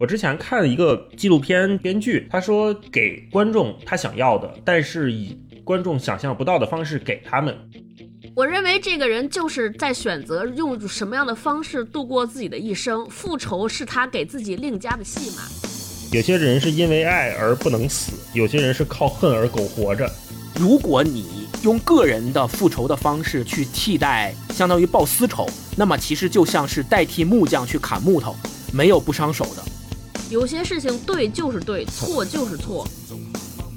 我之前看了一个纪录片，编剧他说给观众他想要的，但是以观众想象不到的方式给他们。我认为这个人就是在选择用什么样的方式度过自己的一生，复仇是他给自己另加的戏码。有些人是因为爱而不能死，有些人是靠恨而苟活着。如果你用个人的复仇的方式去替代，相当于报私仇，那么其实就像是代替木匠去砍木头，没有不伤手的。有些事情对就是对，错就是错。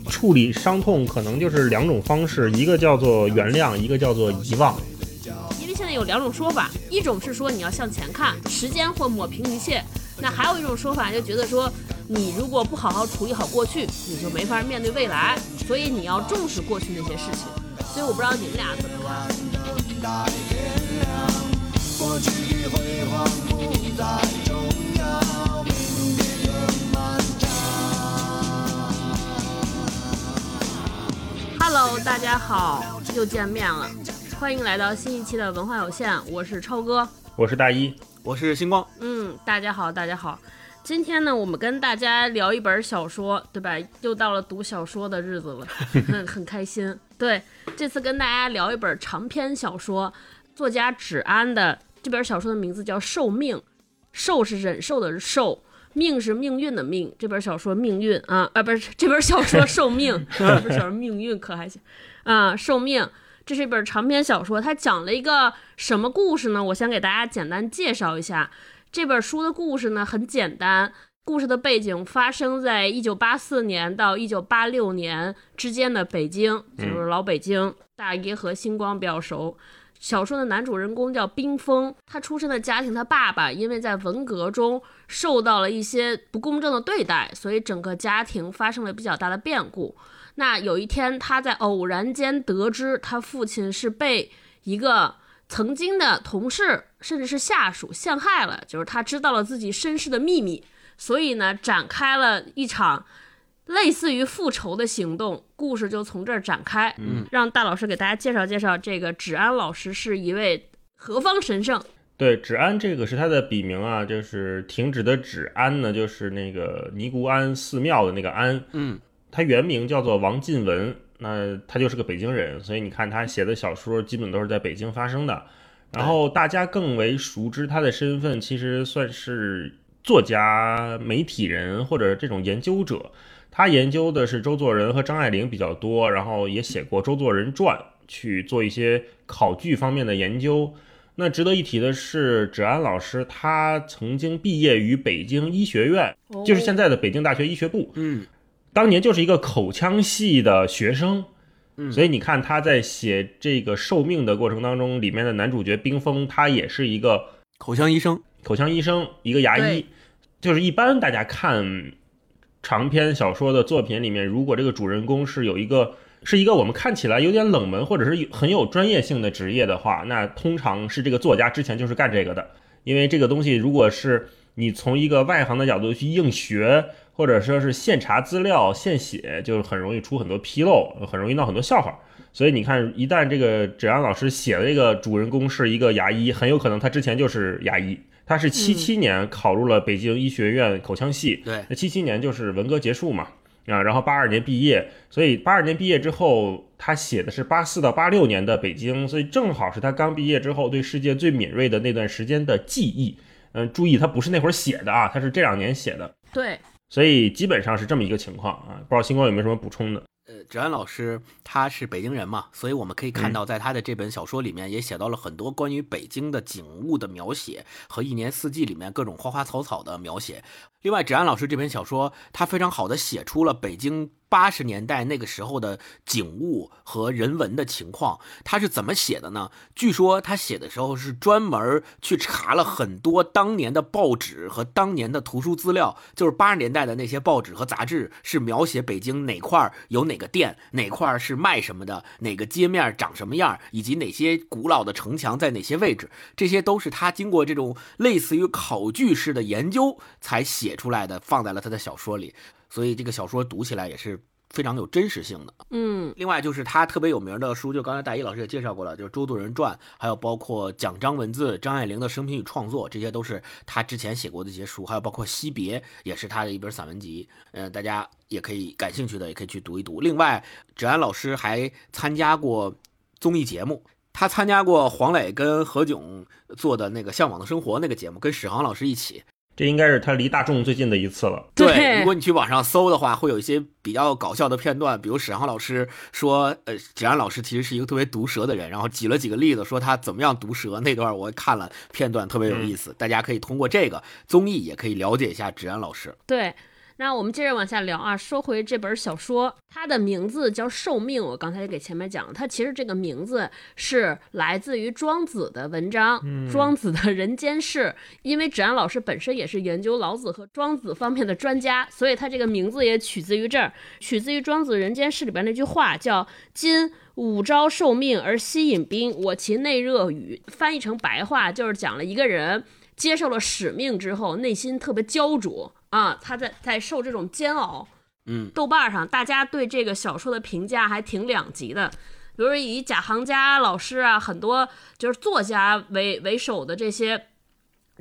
处理伤痛可能就是两种方式，一个叫做原谅，一个叫做遗忘。因为现在有两种说法，一种是说你要向前看，时间会抹平一切；那还有一种说法，就觉得说你如果不好好处理好过去，你就没法面对未来。所以你要重视过去那些事情。所以我不知道你们俩怎么看。Hello，大家好，又见面了，欢迎来到新一期的文化有限，我是超哥，我是大一，我是星光，嗯，大家好，大家好，今天呢，我们跟大家聊一本小说，对吧？又到了读小说的日子了，很很开心。对，这次跟大家聊一本长篇小说，作家芷安的这本小说的名字叫《受命》，受是忍受的受。命是命运的命，这本小说命运啊啊不是这本小说寿命，这本小说 命运可还行啊寿命，这是一本长篇小说，它讲了一个什么故事呢？我先给大家简单介绍一下这本书的故事呢，很简单，故事的背景发生在一九八四年到一九八六年之间的北京，就是老北京，大爷和星光比较熟。小说的男主人公叫冰峰，他出生的家庭，他爸爸因为在文革中受到了一些不公正的对待，所以整个家庭发生了比较大的变故。那有一天，他在偶然间得知他父亲是被一个曾经的同事甚至是下属陷害了，就是他知道了自己身世的秘密，所以呢，展开了一场。类似于复仇的行动，故事就从这儿展开。嗯，让大老师给大家介绍介绍，这个芷安老师是一位何方神圣？对，芷安这个是他的笔名啊，就是停止的止，安呢就是那个尼姑庵寺庙的那个庵。嗯，他原名叫做王进文，那他就是个北京人，所以你看他写的小说基本都是在北京发生的。然后大家更为熟知他的身份，其实算是作家、媒体人或者这种研究者。他研究的是周作人和张爱玲比较多，然后也写过周作人传，去做一些考据方面的研究。那值得一提的是，芷安老师他曾经毕业于北京医学院，就是现在的北京大学医学部。嗯，当年就是一个口腔系的学生。嗯，所以你看他在写这个受命的过程当中，里面的男主角冰峰，他也是一个口腔医生，口腔医生，一个牙医。就是一般大家看。长篇小说的作品里面，如果这个主人公是有一个是一个我们看起来有点冷门或者是很有专业性的职业的话，那通常是这个作家之前就是干这个的。因为这个东西，如果是你从一个外行的角度去硬学，或者说是现查资料现写，就很容易出很多纰漏，很容易闹很多笑话。所以你看，一旦这个芷安老师写的这个主人公是一个牙医，很有可能他之前就是牙医。他是七七年考入了北京医学院口腔系，对，那七七年就是文革结束嘛，啊，然后八二年毕业，所以八二年毕业之后，他写的是八四到八六年的北京，所以正好是他刚毕业之后对世界最敏锐的那段时间的记忆。嗯，注意，他不是那会儿写的啊，他是这两年写的。对，所以基本上是这么一个情况啊，不知道星光有没有什么补充的？呃，芷安老师他是北京人嘛，所以我们可以看到，在他的这本小说里面也写到了很多关于北京的景物的描写和一年四季里面各种花花草草的描写。另外，芷安老师这本小说，他非常好的写出了北京。八十年代那个时候的景物和人文的情况，他是怎么写的呢？据说他写的时候是专门去查了很多当年的报纸和当年的图书资料，就是八十年代的那些报纸和杂志是描写北京哪块有哪个店，哪块是卖什么的，哪个街面长什么样，以及哪些古老的城墙在哪些位置，这些都是他经过这种类似于考据式的研究才写出来的，放在了他的小说里。所以这个小说读起来也是非常有真实性的。嗯，另外就是他特别有名的书，就刚才大一老师也介绍过了，就是《周作人传》，还有包括蒋张文字、张爱玲的生平与创作，这些都是他之前写过的一些书，还有包括《惜别》，也是他的一本散文集。嗯、大家也可以感兴趣的也可以去读一读。另外，芷安老师还参加过综艺节目。他参加过黄磊跟何炅做的那个《向往的生活》那个节目，跟史航老师一起。这应该是他离大众最近的一次了。对如果你去网上搜的话，会有一些比较搞笑的片段，比如史航老师说，呃，芷安老师其实是一个特别毒舌的人，然后举了几个例子，说他怎么样毒舌。那段我看了片段，特别有意思，大家可以通过这个综艺也可以了解一下芷安老师。对。那我们接着往下聊啊，说回这本小说，它的名字叫《寿命》。我刚才也给前面讲了，它其实这个名字是来自于庄子的文章，庄子的人间世》。因为芷安老师本身也是研究老子和庄子方面的专家，所以他这个名字也取自于这儿，取自于庄子《人间世》里边那句话，叫“今五朝受命而西引兵，我其内热语”。翻译成白话就是讲了一个人接受了使命之后，内心特别焦灼。啊，他在在受这种煎熬。嗯，豆瓣上大家对这个小说的评价还挺两极的，比如以贾行家老师啊，很多就是作家为为首的这些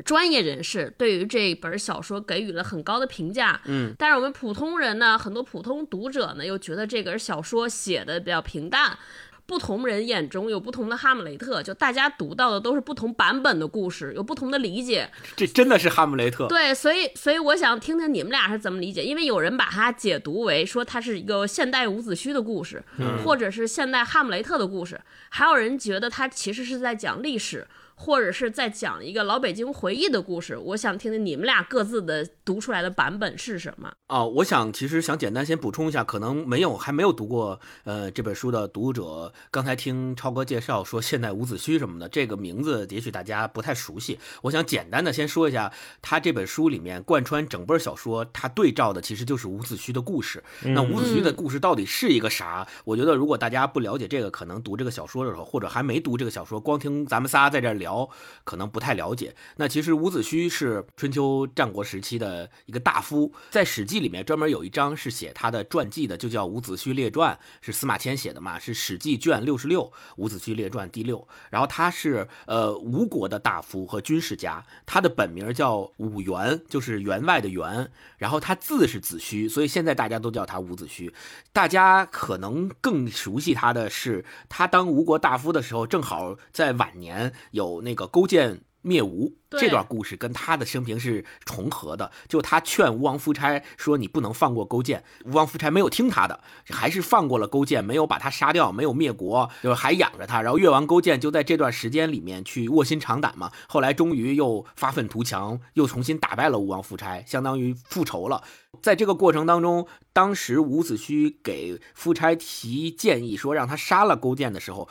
专业人士，对于这本小说给予了很高的评价。嗯，但是我们普通人呢，很多普通读者呢，又觉得这本小说写的比较平淡。不同人眼中有不同的哈姆雷特，就大家读到的都是不同版本的故事，有不同的理解。这真的是哈姆雷特。对，所以所以我想听听你们俩是怎么理解，因为有人把它解读为说它是一个现代伍子胥的故事，或者是现代哈姆雷特的故事，还有人觉得它其实是在讲历史。或者是在讲一个老北京回忆的故事，我想听听你们俩各自的读出来的版本是什么啊？我想其实想简单先补充一下，可能没有还没有读过呃这本书的读者，刚才听超哥介绍说现代伍子胥什么的，这个名字也许大家不太熟悉。我想简单的先说一下，他这本书里面贯穿整本小说，他对照的其实就是伍子胥的故事。那伍子胥的故事到底是一个啥？我觉得如果大家不了解这个，可能读这个小说的时候，或者还没读这个小说，光听咱们仨在这聊。可能不太了解。那其实伍子胥是春秋战国时期的一个大夫，在《史记》里面专门有一章是写他的传记的，就叫《伍子胥列传》，是司马迁写的嘛，是《史记》卷六十六，《伍子胥列传》第六。然后他是呃吴国的大夫和军事家，他的本名叫伍员，就是员外的员。然后他字是子胥，所以现在大家都叫他伍子胥。大家可能更熟悉他的是，他当吴国大夫的时候，正好在晚年有那个勾践灭吴这段故事，跟他的生平是重合的。就他劝吴王夫差说：“你不能放过勾践。”吴王夫差没有听他的，还是放过了勾践，没有把他杀掉，没有灭国，就是还养着他。然后越王勾践就在这段时间里面去卧薪尝胆嘛。后来终于又发愤图强，又重新打败了吴王夫差，相当于复仇了。在这个过程当中，当时伍子胥给夫差提建议说让他杀了勾践的时候。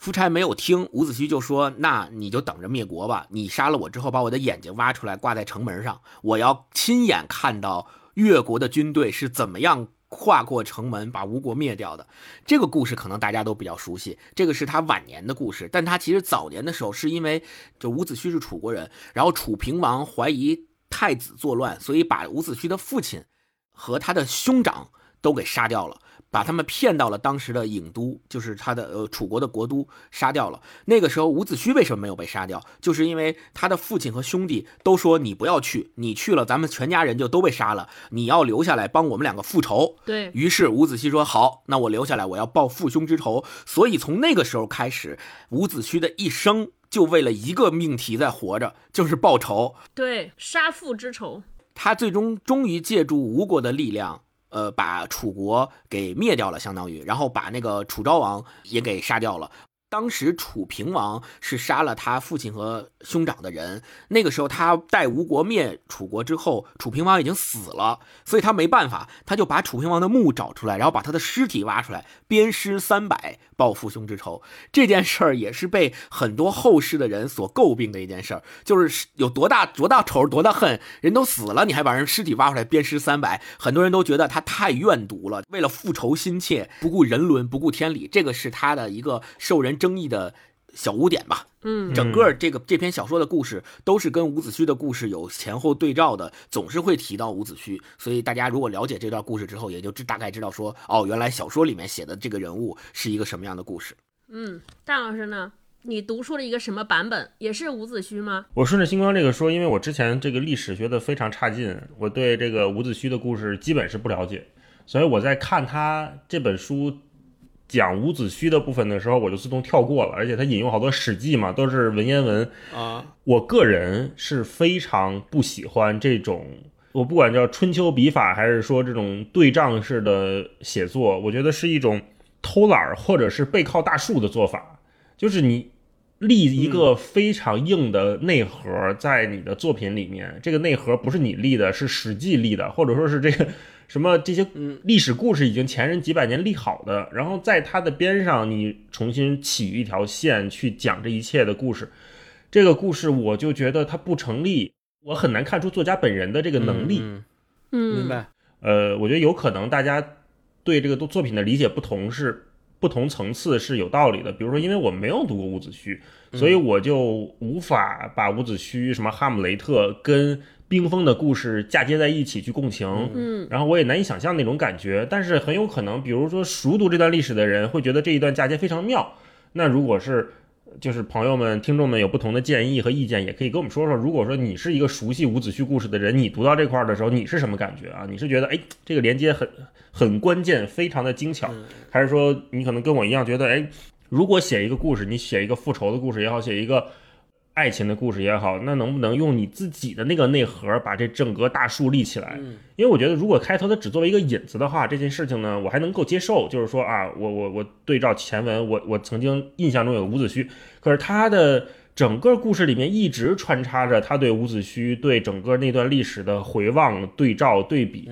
夫差没有听，伍子胥就说：“那你就等着灭国吧！你杀了我之后，把我的眼睛挖出来挂在城门上，我要亲眼看到越国的军队是怎么样跨过城门把吴国灭掉的。”这个故事可能大家都比较熟悉，这个是他晚年的故事。但他其实早年的时候，是因为就伍子胥是楚国人，然后楚平王怀疑太子作乱，所以把伍子胥的父亲和他的兄长都给杀掉了。把他们骗到了当时的郢都，就是他的呃楚国的国都，杀掉了。那个时候伍子胥为什么没有被杀掉？就是因为他的父亲和兄弟都说你不要去，你去了咱们全家人就都被杀了。你要留下来帮我们两个复仇。对于是伍子胥说好，那我留下来，我要报父兄之仇。所以从那个时候开始，伍子胥的一生就为了一个命题在活着，就是报仇。对，杀父之仇。他最终终于借助吴国的力量。呃，把楚国给灭掉了，相当于，然后把那个楚昭王也给杀掉了。当时楚平王是杀了他父亲和兄长的人，那个时候他带吴国灭楚国之后，楚平王已经死了，所以他没办法，他就把楚平王的墓找出来，然后把他的尸体挖出来，鞭尸三百，报父兄之仇。这件事儿也是被很多后世的人所诟病的一件事儿，就是有多大多大仇多大恨，人都死了，你还把人尸体挖出来鞭尸三百，很多人都觉得他太怨毒了，为了复仇心切，不顾人伦，不顾天理，这个是他的一个受人。争议的小污点吧。嗯整个这个这篇小说的故事都是跟伍子胥的故事有前后对照的，总是会提到伍子胥。所以大家如果了解这段故事之后，也就知大概知道说，哦，原来小说里面写的这个人物是一个什么样的故事。嗯，大老师呢？你读出了一个什么版本？也是伍子胥吗？我顺着星光这个说，因为我之前这个历史学的非常差劲，我对这个伍子胥的故事基本是不了解，所以我在看他这本书讲伍子胥的部分的时候，我就自动跳过了，而且他引用好多史记嘛，都是文言文。啊，我个人是非常不喜欢这种，我不管叫春秋笔法，还是说这种对仗式的写作，我觉得是一种偷懒儿或者是背靠大树的做法，就是你。立一个非常硬的内核在你的作品里面，这个内核不是你立的，是史记立的，或者说是这个什么这些历史故事已经前人几百年立好的，然后在它的边上你重新起一条线去讲这一切的故事，这个故事我就觉得它不成立，我很难看出作家本人的这个能力。嗯嗯，明白。呃，我觉得有可能大家对这个作品的理解不同是不同层次是有道理的。比如说，因为我没有读过伍子胥，所以我就无法把伍子胥、什么哈姆雷特跟冰封的故事嫁接在一起去共情。嗯然后我也难以想象那种感觉，但是很有可能，比如说熟读这段历史的人会觉得这一段嫁接非常妙。那如果是就是朋友们、听众们有不同的建议和意见，也可以跟我们说说。如果说你是一个熟悉伍子胥故事的人，你读到这块儿的时候，你是什么感觉啊？你是觉得哎，这个连接很很关键，非常的精巧，还是说你可能跟我一样觉得哎，如果写一个故事，你写一个复仇的故事也好，写一个爱情的故事也好，那能不能用你自己的那个内核把这整个大树立起来？因为我觉得，如果开头它只作为一个引子的话，这件事情呢，我还能够接受。就是说啊，我我我对照前文，我我曾经印象中有伍子胥，可是他的整个故事里面一直穿插着他对伍子胥对整个那段历史的回望、对照、对比，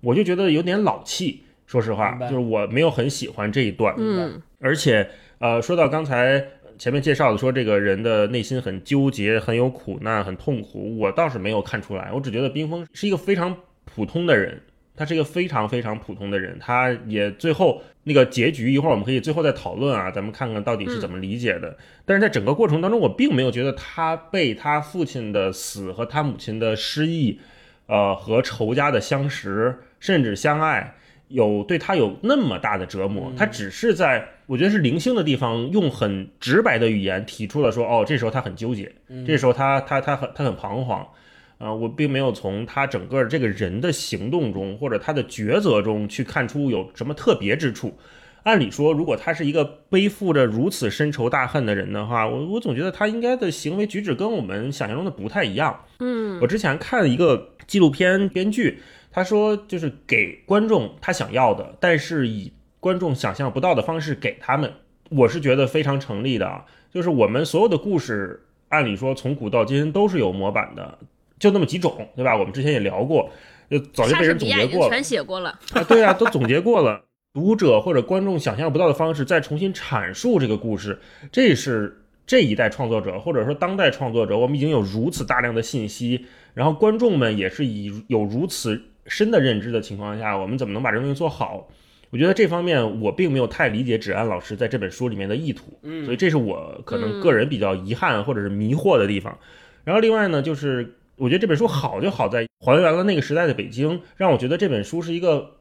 我就觉得有点老气。说实话就是我没有很喜欢这一段。嗯而且，呃，说到刚才前面介绍的，说这个人的内心很纠结、很有苦难、很痛苦，我倒是没有看出来。我只觉得冰封是一个非常普通的人，他是一个非常非常普通的人。他也最后那个结局，一会儿我们可以最后再讨论啊，咱们看看到底是怎么理解的。但是在整个过程当中，我并没有觉得他被他父亲的死和他母亲的失忆，呃，和仇家的相识，甚至相爱。有对他有那么大的折磨，他只是在我觉得是零星的地方，用很直白的语言提出了说，哦，这时候他很纠结，这时候他他他很他很彷徨，啊、我并没有从他整个这个人的行动中或者他的抉择中去看出有什么特别之处。按理说，如果他是一个背负着如此深仇大恨的人的话，我我总觉得他应该的行为举止跟我们想象中的不太一样。嗯我之前看一个纪录片编剧，他说就是给观众他想要的，但是以观众想象不到的方式给他们，我是觉得非常成立的啊。就是我们所有的故事，按理说从古到今都是有模板的，就那么几种，对吧？我们之前也聊过，就早就被人总结过了全写过了。啊，对啊，都总结过了。读者或者观众想象不到的方式再重新阐述这个故事，这是这一代创作者或者说当代创作者，我们已经有如此大量的信息，然后观众们也是以有如此深的认知的情况下，我们怎么能把这东西做好？我觉得这方面我并没有太理解芷安老师在这本书里面的意图，嗯所以这是我可能个人比较遗憾或者是迷惑的地方。然后另外呢，就是我觉得这本书好就好在还原了那个时代的北京，让我觉得这本书是一个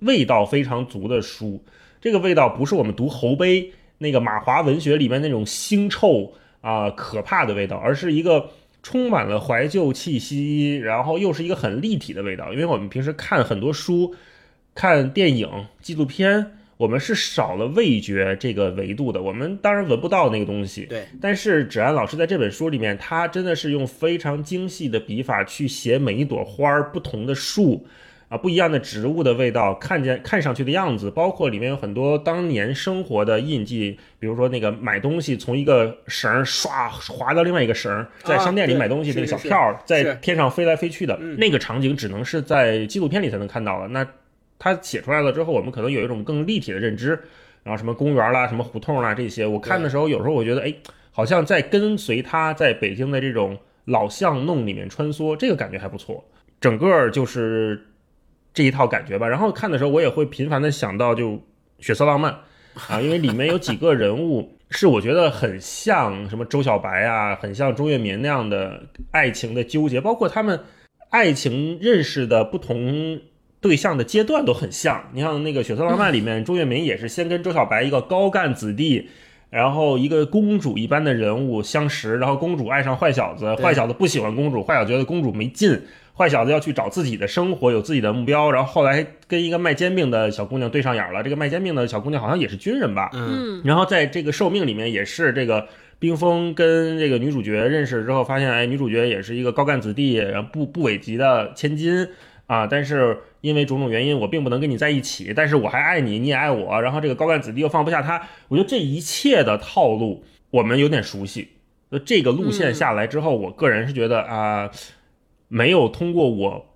味道非常足的书。这个味道不是我们读侯碑那个马华文学里面那种腥臭啊、可怕的味道，而是一个充满了怀旧气息，然后又是一个很立体的味道。因为我们平时看很多书、看电影、纪录片，我们是少了味觉这个维度的，我们当然闻不到那个东西。对，但是芷安老师在这本书里面，他真的是用非常精细的笔法去写每一朵花儿、不同的树啊、不一样的植物的味道，看见看上去的样子，包括里面有很多当年生活的印记，比如说那个买东西从一个绳儿唰滑到另外一个绳儿，在商店里买东西那个小票儿在天上飞来飞去的嗯那个场景，只能是在纪录片里才能看到了。那他写出来了之后，我们可能有一种更立体的认知。然后什么公园啦、什么胡同啦这些，我看的时候有时候我觉得，哎，好像在跟随他在北京的这种老巷弄里面穿梭，这个感觉还不错。整个就是这一套感觉吧。然后看的时候，我也会频繁的想到就《血色浪漫》，啊，因为里面有几个人物是我觉得很像什么周小白啊，很像钟跃民那样的爱情的纠结，包括他们爱情认识的不同对象的阶段都很像。你像那个《血色浪漫》里面，钟跃民也是先跟周小白一个高干子弟。然后一个公主一般的人物相识，然后公主爱上坏小子，坏小子不喜欢公主，坏小子觉得公主没劲，坏小子要去找自己的生活，有自己的目标。然后后来跟一个卖煎饼的小姑娘对上眼了，这个卖煎饼的小姑娘好像也是军人吧？嗯。然后在这个寿命里面，也是这个冰封跟这个女主角认识之后，发现哎，女主角也是一个高干子弟，然后不不尾级的千金啊，但是。因为种种原因，我并不能跟你在一起，但是我还爱你，你也爱我。然后这个高干子弟又放不下他，我觉得这一切的套路我们有点熟悉。那这个路线下来之后，我个人是觉得啊，没有通过我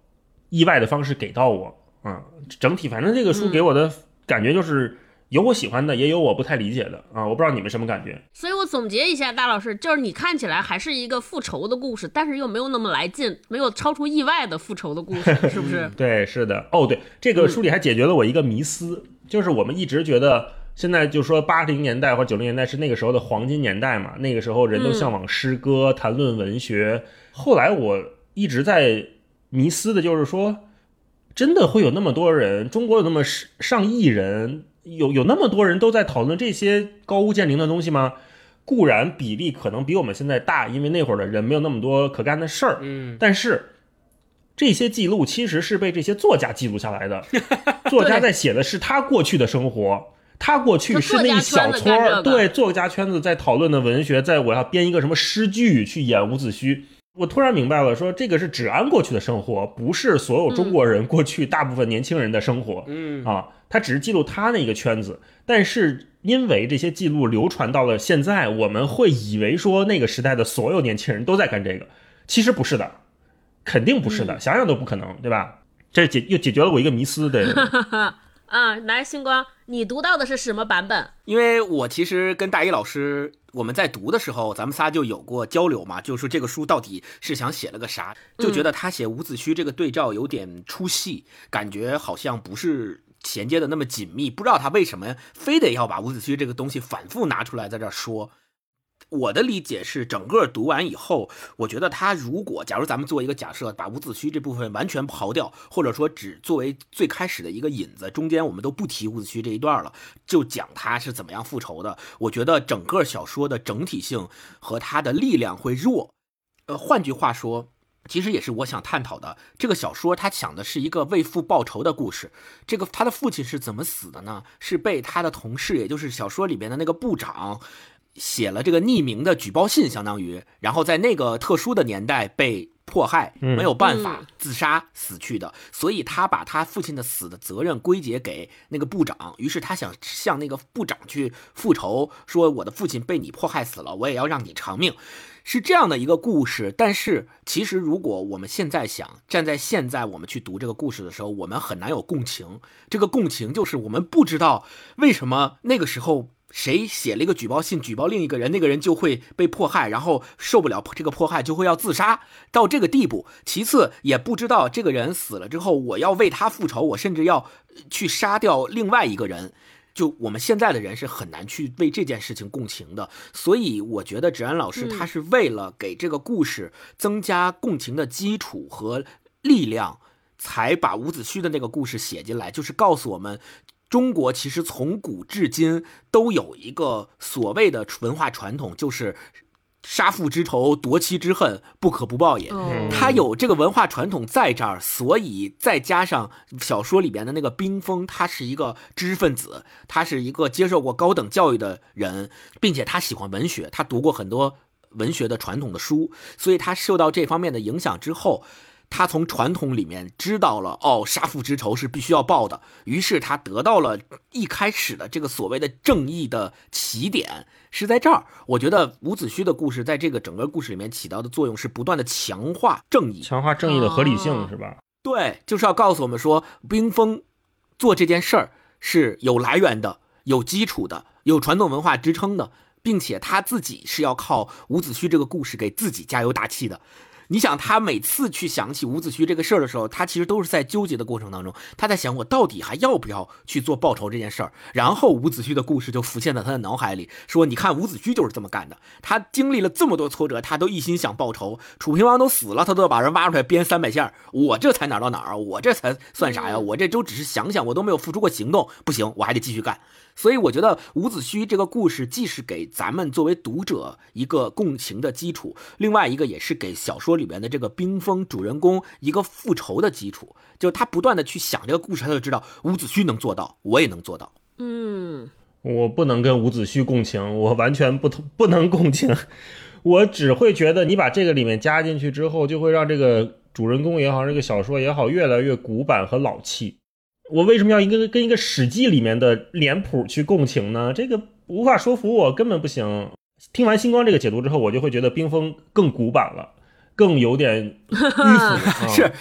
意外的方式给到我啊。整体反正这个书给我的感觉就是。有我喜欢的，也有我不太理解的啊！我不知道你们什么感觉。所以我总结一下，大老师就是你看起来还是一个复仇的故事，但是又没有那么来劲，没有超出意外的复仇的故事，是不是？对，是的。哦，对，这个书里还解决了我一个迷思，就是我们一直觉得现在就说八零年代或九零年代是那个时候的黄金年代嘛，那个时候人都向往诗歌、谈论文学。后来我一直在迷思的就是说，真的会有那么多人，中国有那么上亿人。有有那么多人都在讨论这些高屋建瓴的东西吗？固然比例可能比我们现在大，因为那会儿的人没有那么多可干的事儿。嗯，但是这些记录其实是被这些作家记录下来的。作家在写的是他过去的生活，他过去是那一小撮儿。对，作家圈子在讨论的文学，在我要编一个什么诗句去演伍子胥。我突然明白了，说这个是芷安过去的生活，不是所有中国人过去大部分年轻人的生活。嗯啊，他只是记录他那个圈子，但是因为这些记录流传到了现在，我们会以为说那个时代的所有年轻人都在干这个，其实不是的，肯定不是的，想想都不可能，对吧？这解又解决了我一个迷思，对。啊，来，星光，你读到的是什么版本？因为我其实跟大一老师我们在读的时候，咱们仨就有过交流嘛，就是说这个书到底是想写了个啥，就觉得他写伍子胥这个对照有点出戏，感觉好像不是衔接的那么紧密，不知道他为什么非得要把伍子胥这个东西反复拿出来在这说。我的理解是，整个读完以后，我觉得他如果，假如咱们做一个假设，把伍子胥这部分完全刨掉，或者说只作为最开始的一个引子，中间我们都不提伍子胥这一段了，就讲他是怎么样复仇的。我觉得整个小说的整体性和他的力量会弱。呃，换句话说，其实也是我想探讨的。这个小说它讲的是一个为父报仇的故事。这个他的父亲是怎么死的呢？是被他的同事，也就是小说里边的那个部长。写了这个匿名的举报信，相当于，然后在那个特殊的年代被迫害，没有办法自杀死去的，所以他把他父亲的死的责任归结给那个部长，于是他想向那个部长去复仇，说我的父亲被你迫害死了，我也要让你偿命，是这样的一个故事。但是其实如果我们现在想站在现在我们去读这个故事的时候，我们很难有共情。这个共情就是我们不知道为什么那个时候。谁写了一个举报信，举报另一个人，那个人就会被迫害，然后受不了这个迫害，就会要自杀到这个地步。其次，也不知道这个人死了之后，我要为他复仇，我甚至要去杀掉另外一个人。就我们现在的人是很难去为这件事情共情的。所以，我觉得芷安老师他是为了给这个故事增加共情的基础和力量，才把伍子胥的那个故事写进来，就是告诉我们。中国其实从古至今都有一个所谓的文化传统，就是杀父之仇、夺妻之恨不可不报也。他有这个文化传统在这儿，所以再加上小说里边的那个冰封，他是一个知识分子，他是一个接受过高等教育的人，并且他喜欢文学，他读过很多文学的传统的书，所以他受到这方面的影响之后。他从传统里面知道了，哦，杀父之仇是必须要报的。于是他得到了一开始的这个所谓的正义的起点是在这儿。我觉得伍子胥的故事在这个整个故事里面起到的作用是不断的强化正义，强化正义的合理性，是吧？对，就是要告诉我们说，冰封做这件事儿是有来源的、有基础的、有传统文化支撑的，并且他自己是要靠伍子胥这个故事给自己加油打气的。你想，他每次去想起伍子胥这个事儿的时候，他其实都是在纠结的过程当中，他在想我到底还要不要去做报仇这件事儿。然后伍子胥的故事就浮现在他的脑海里，说你看伍子胥就是这么干的，他经历了这么多挫折，他都一心想报仇。楚平王都死了，他都要把人挖出来编三百下我这才哪到哪儿啊？我这才算啥呀？我这都只是想想，我都没有付出过行动，不行，我还得继续干。所以我觉得伍子胥这个故事既是给咱们作为读者一个共情的基础，另外一个也是给小说里面的这个冰封主人公一个复仇的基础。就他不断的去想这个故事，他就知道伍子胥能做到，我也能做到。嗯，我不能跟伍子胥共情，我完全不同不能共情，我只会觉得你把这个里面加进去之后，就会让这个主人公也好，这个小说也好，越来越古板和老气。我为什么要一个跟一个《史记》里面的脸谱去共情呢？这个无法说服我，根本不行。听完星光这个解读之后，我就会觉得冰封更古板了，更有点迂腐。是，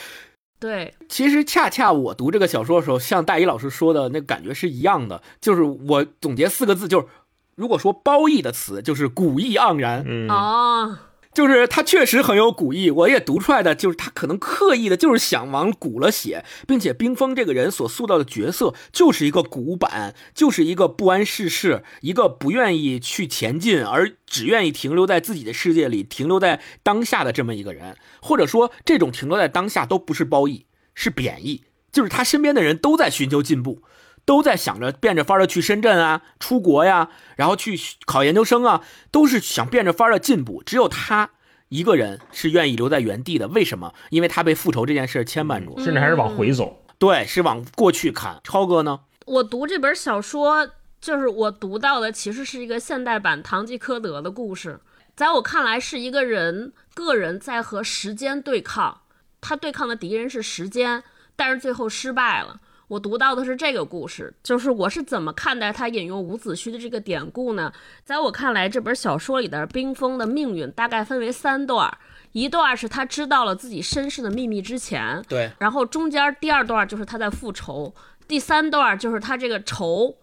对。其实恰恰我读这个小说的时候，像大一老师说的那感觉是一样的。就是我总结四个字，就是如果说褒义的词，就是古意盎然。嗯哦。就是他确实很有古意，我也读出来的，就是他可能刻意的，就是想往古了写，并且冰封这个人所塑造的角色就是一个古板，就是一个不谙世事，一个不愿意去前进，而只愿意停留在自己的世界里，停留在当下的这么一个人，或者说这种停留在当下都不是褒义，是贬义，就是他身边的人都在寻求进步。都在想着变着法儿的去深圳啊，出国呀，然后去考研究生啊，都是想变着法儿的进步。只有他一个人是愿意留在原地的。为什么？因为他被复仇这件事牵绊住，甚至还是往回走。对，是往过去看。超哥呢？我读这本小说，就是我读到的，其实是一个现代版《堂吉诃德》的故事。在我看来，是一个人个人在和时间对抗，他对抗的敌人是时间，但是最后失败了。我读到的是这个故事，就是我是怎么看待他引用伍子胥的这个典故呢？在我看来，这本小说里的冰封的命运大概分为三段，一段是他知道了自己身世的秘密之前，对，然后中间第二段就是他在复仇，第三段就是他这个仇，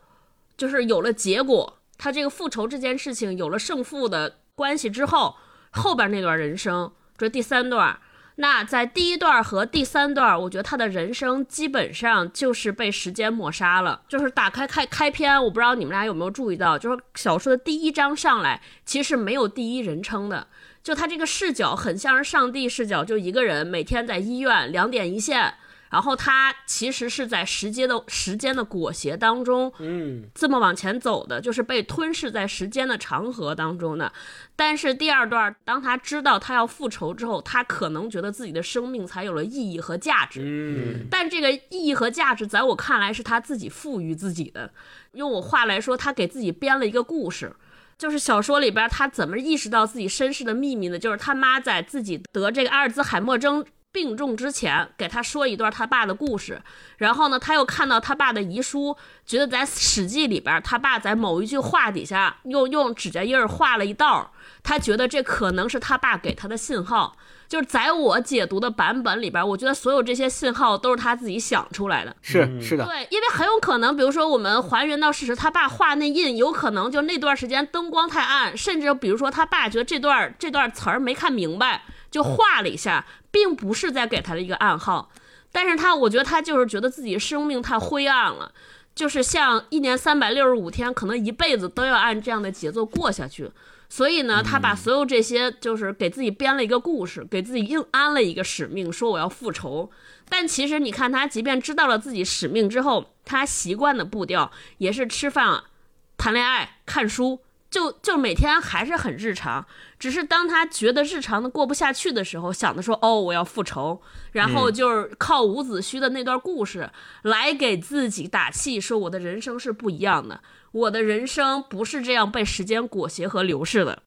就是有了结果，他这个复仇这件事情有了胜负的关系之后，后边那段人生，这第三段。那在第一段和第三段，我觉得他的人生基本上就是被时间抹杀了。就是打开开开篇，我不知道你们俩有没有注意到，就是小说的第一章上来，其实没有第一人称的，就他这个视角很像是上帝视角，就一个人每天在医院两点一线。然后他其实是在时间的时间的裹挟当中，嗯，这么往前走的，就是被吞噬在时间的长河当中的。但是第二段，当他知道他要复仇之后，他可能觉得自己的生命才有了意义和价值。嗯，但这个意义和价值，在我看来是他自己赋予自己的。用我话来说，他给自己编了一个故事，就是小说里边他怎么意识到自己身世的秘密呢？就是他妈在自己得这个阿尔兹海默症。病重之前，给他说一段他爸的故事，然后呢，他又看到他爸的遗书，觉得在《史记》里边，他爸在某一句话底下用用指甲印儿画了一道，他觉得这可能是他爸给他的信号。就是在我解读的版本里边，我觉得所有这些信号都是他自己想出来的。是是的，对，因为很有可能，比如说我们还原到事实，他爸画那印，有可能就那段时间灯光太暗，甚至比如说他爸觉得这段这段词儿没看明白，就画了一下。并不是在给他的一个暗号，但是他，我觉得他就是觉得自己生命太灰暗了，就是像一年三百六十五天，可能一辈子都要按这样的节奏过下去。所以呢，他把所有这些，就是给自己编了一个故事，给自己硬安了一个使命，说我要复仇。但其实你看，他即便知道了自己使命之后，他习惯的步调也是吃饭、谈恋爱、看书。就就每天还是很日常，只是当他觉得日常的过不下去的时候，想着说哦，我要复仇，然后就是靠伍子胥的那段故事来给自己打气，说我的人生是不一样的，我的人生不是这样被时间裹挟和流逝的。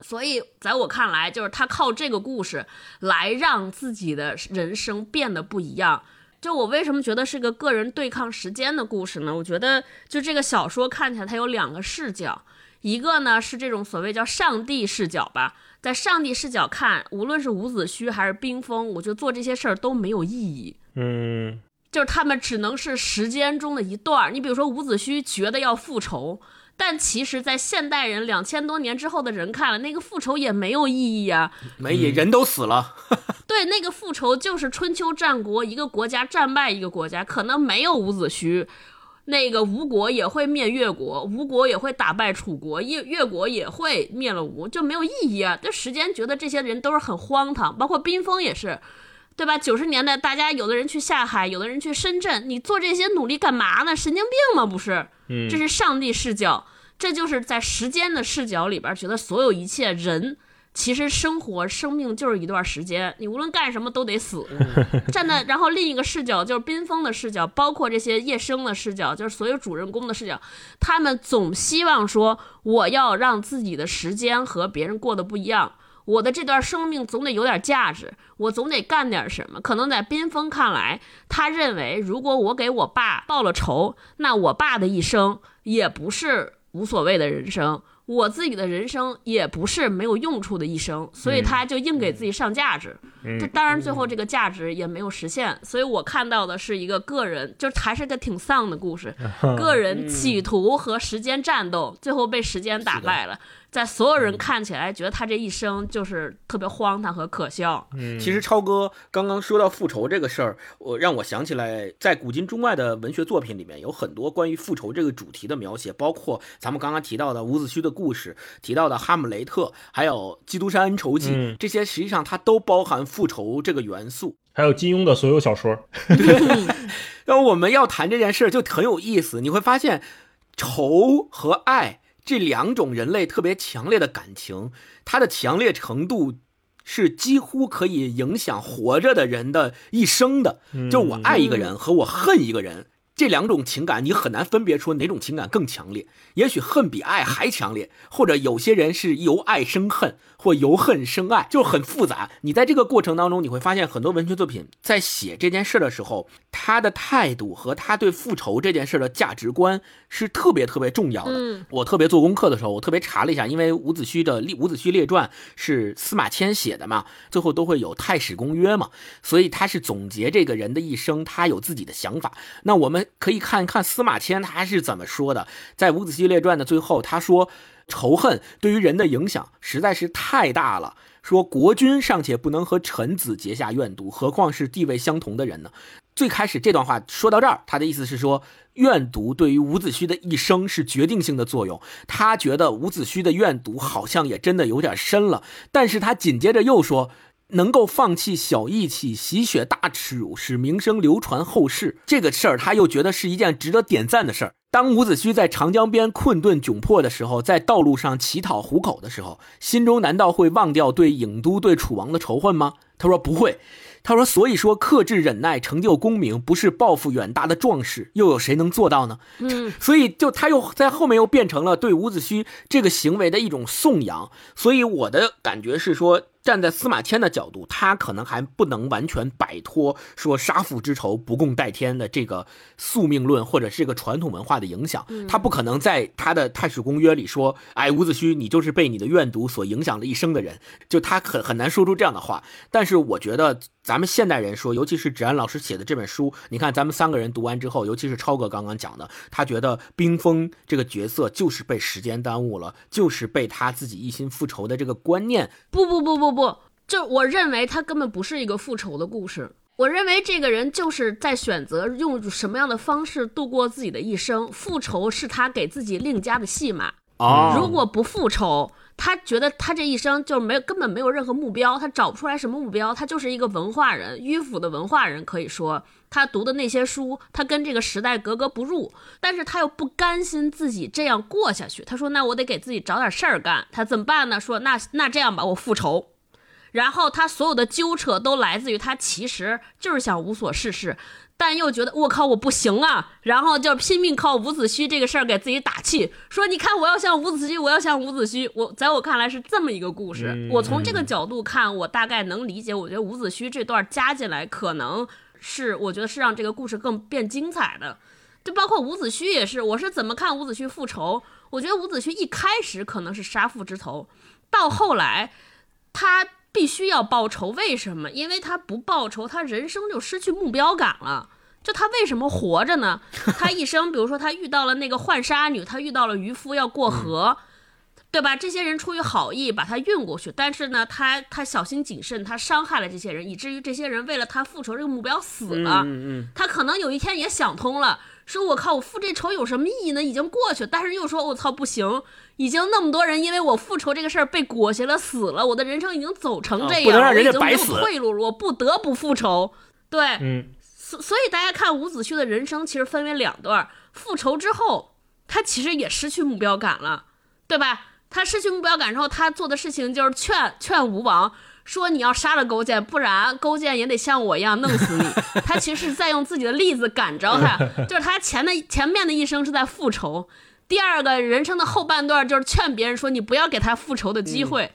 所以在我看来，就是他靠这个故事来让自己的人生变得不一样。就我为什么觉得是个个人对抗时间的故事呢？我觉得就这个小说看起来它有两个视角。一个呢是这种所谓叫上帝视角吧，在上帝视角看，无论是伍子胥还是冰封，我觉得做这些事儿都没有意义。嗯，就是他们只能是时间中的一段。你比如说伍子胥觉得要复仇。但其实，在现代人两千多年之后的人看了，那个复仇也没有意义啊。没意义，人都死了。对，那个复仇就是春秋战国，一个国家战败一个国家，可能没有伍子胥，那个吴国也会灭越国，吴国也会打败楚国，越越国也会灭了吴，就没有意义啊。这时间觉得这些人都是很荒唐，包括冰封也是。对吧？九十年代，大家有的人去下海，有的人去深圳，你做这些努力干嘛呢？神经病吗？不是，嗯，这是上帝视角，这就是在时间的视角里边，觉得所有一切人其实生活生命就是一段时间，你无论干什么都得死。站在然后另一个视角就是冰封的视角，包括这些夜生的视角，就是所有主人公的视角，他们总希望说，我要让自己的时间和别人过得不一样。我的这段生命总得有点价值，我总得干点什么。可能在冰封看来，他认为如果我给我爸报了仇，那我爸的一生也不是无所谓的人生，我自己的人生也不是没有用处的一生，所以他就硬给自己上价值。这当然最后这个价值也没有实现，所以我看到的是一个个人，就还是个挺丧的故事，个人企图和时间战斗，最后被时间打败了。在所有人看起来，觉得他这一生就是特别荒唐和可笑。嗯，其实超哥刚刚说到复仇这个事儿，我让我想起来，在古今中外的文学作品里面，有很多关于复仇这个主题的描写，包括咱们刚刚提到的伍子胥的故事，提到的哈姆雷特，还有基督山恩仇记，这些实际上它都包含复仇这个元素。还有金庸的所有小说。然后 我们要谈这件事就很有意思，你会发现仇和爱。这两种人类特别强烈的感情，它的强烈程度是几乎可以影响活着的人的一生的。就我爱一个人和我恨一个人。这两种情感，你很难分别出哪种情感更强烈。也许恨比爱还强烈，或者有些人是由爱生恨，或由恨生爱，就很复杂。你在这个过程当中，你会发现很多文学作品在写这件事的时候，他的态度和他对复仇这件事的价值观是特别特别重要的。我特别做功课的时候，我特别查了一下，因为伍子胥的《伍子胥列传》是司马迁写的嘛，最后都会有太史公约嘛，所以他是总结这个人的一生，他有自己的想法。那我们。可以看一看司马迁他是怎么说的，在《伍子胥列传》的最后，他说：“仇恨对于人的影响实在是太大了。说国君尚且不能和臣子结下怨毒，何况是地位相同的人呢？”最开始这段话说到这儿，他的意思是说，怨毒对于伍子胥的一生是决定性的作用。他觉得伍子胥的怨毒好像也真的有点深了，但是他紧接着又说。能够放弃小义气，洗雪大耻辱，使名声流传后世，这个事儿他又觉得是一件值得点赞的事儿。当伍子胥在长江边困顿窘迫的时候，在道路上乞讨糊口的时候，心中难道会忘掉对郢都、对楚王的仇恨吗？他说不会。他说：“所以说，克制忍耐，成就功名，不是抱负远大的壮士，又有谁能做到呢？”嗯，所以就他又在后面又变成了对伍子胥这个行为的一种颂扬。所以我的感觉是说。站在司马迁的角度，他可能还不能完全摆脱说杀父之仇不共戴天的这个宿命论或者这个传统文化的影响，他不可能在他的太史公约里说：“哎，伍子胥，你就是被你的怨毒所影响了一生的人。”就他很很难说出这样的话。但是我觉得咱们现代人说，尤其是芷安老师写的这本书，你看咱们三个人读完之后，尤其是超哥刚刚讲的，他觉得冰封这个角色就是被时间耽误了，就是被他自己一心复仇的这个观念。不不不不。不，就我认为他根本不是一个复仇的故事。我认为这个人就是在选择用什么样的方式度过自己的一生。复仇是他给自己另加的戏码。哦，如果不复仇，他觉得他这一生就没有根本没有任何目标，他找不出来什么目标。他就是一个文化人，迂腐的文化人，可以说他读的那些书，他跟这个时代格格不入。但是他又不甘心自己这样过下去。他说：“那我得给自己找点事儿干。”他怎么办呢？说：“那那这样吧，我复仇。”然后他所有的纠扯都来自于他其实就是想无所事事，但又觉得我靠我不行啊，然后就拼命靠伍子胥这个事儿给自己打气，说你看我要像伍子胥，我要像伍子胥。我在我看来是这么一个故事。我从这个角度看，我大概能理解。我觉得伍子胥这段加进来，可能是我觉得是让这个故事更变精彩的。就包括伍子胥也是，我是怎么看伍子胥复仇？我觉得伍子胥一开始可能是杀父之仇，到后来他。必须要报仇，为什么？因为他不报仇，他人生就失去目标感了。就他为什么活着呢？他一生，比如说他遇到了那个浣纱女，他遇到了渔夫要过河，对吧？这些人出于好意把他运过去，但是呢，他他小心谨慎，他伤害了这些人，以至于这些人为了他复仇这个目标死了。他可能有一天也想通了，说我靠，我复这仇有什么意义呢？已经过去，但是又说我操不行，已经那么多人因为我复仇这个事儿被裹挟了死了，我的人生已经走成这样，啊不能让人家我已经没有白死退路了，我不得不复仇。对，嗯，所所以大家看伍子胥的人生其实分为两段，复仇之后，他其实也失去目标感了，对吧？他失去目标感之后，他做的事情就是劝劝吴王说你要杀了勾践，不然勾践也得像我一样弄死你。他其实是在用自己的例子感召他，就是他前的前面的一生是在复仇，第二个人生的后半段就是劝别人说你不要给他复仇的机会。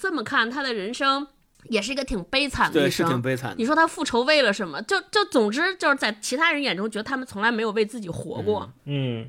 这么看，他的人生也是一个挺悲惨的，一生。是挺悲惨的。你说他复仇为了什么？就就总之就是在其他人眼中，觉得他们从来没有为自己活过。嗯，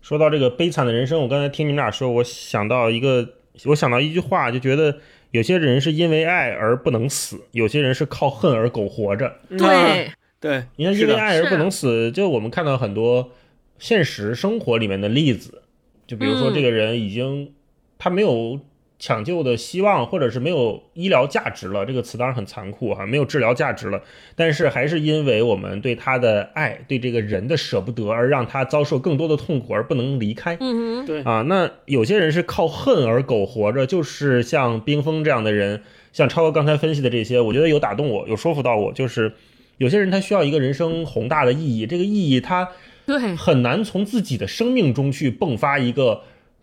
说到这个悲惨的人生，我刚才听你们俩说，我想到一个，我想到一句话，就觉得有些人是因为爱而不能死，有些人是靠恨而苟活着。对，对，你看，因为爱而不能死，就我们看到很多现实生活里面的例子，就比如说嗯。这个人已经他没有抢救的希望，或者是没有医疗价值了，这个词当然很残酷哈，没有治疗价值了，但是还是因为我们对他的爱，对这个人的舍不得，而让他遭受更多的痛苦而不能离开。嗯哼，对啊，那有些人是靠恨而苟活着，就是像冰封这样的人，像超哥刚才分析的这些，我觉得有打动我，有说服到我。就是有些人他需要一个人生宏大的意义，这个意义他对，很难从自己的生命中去迸发一个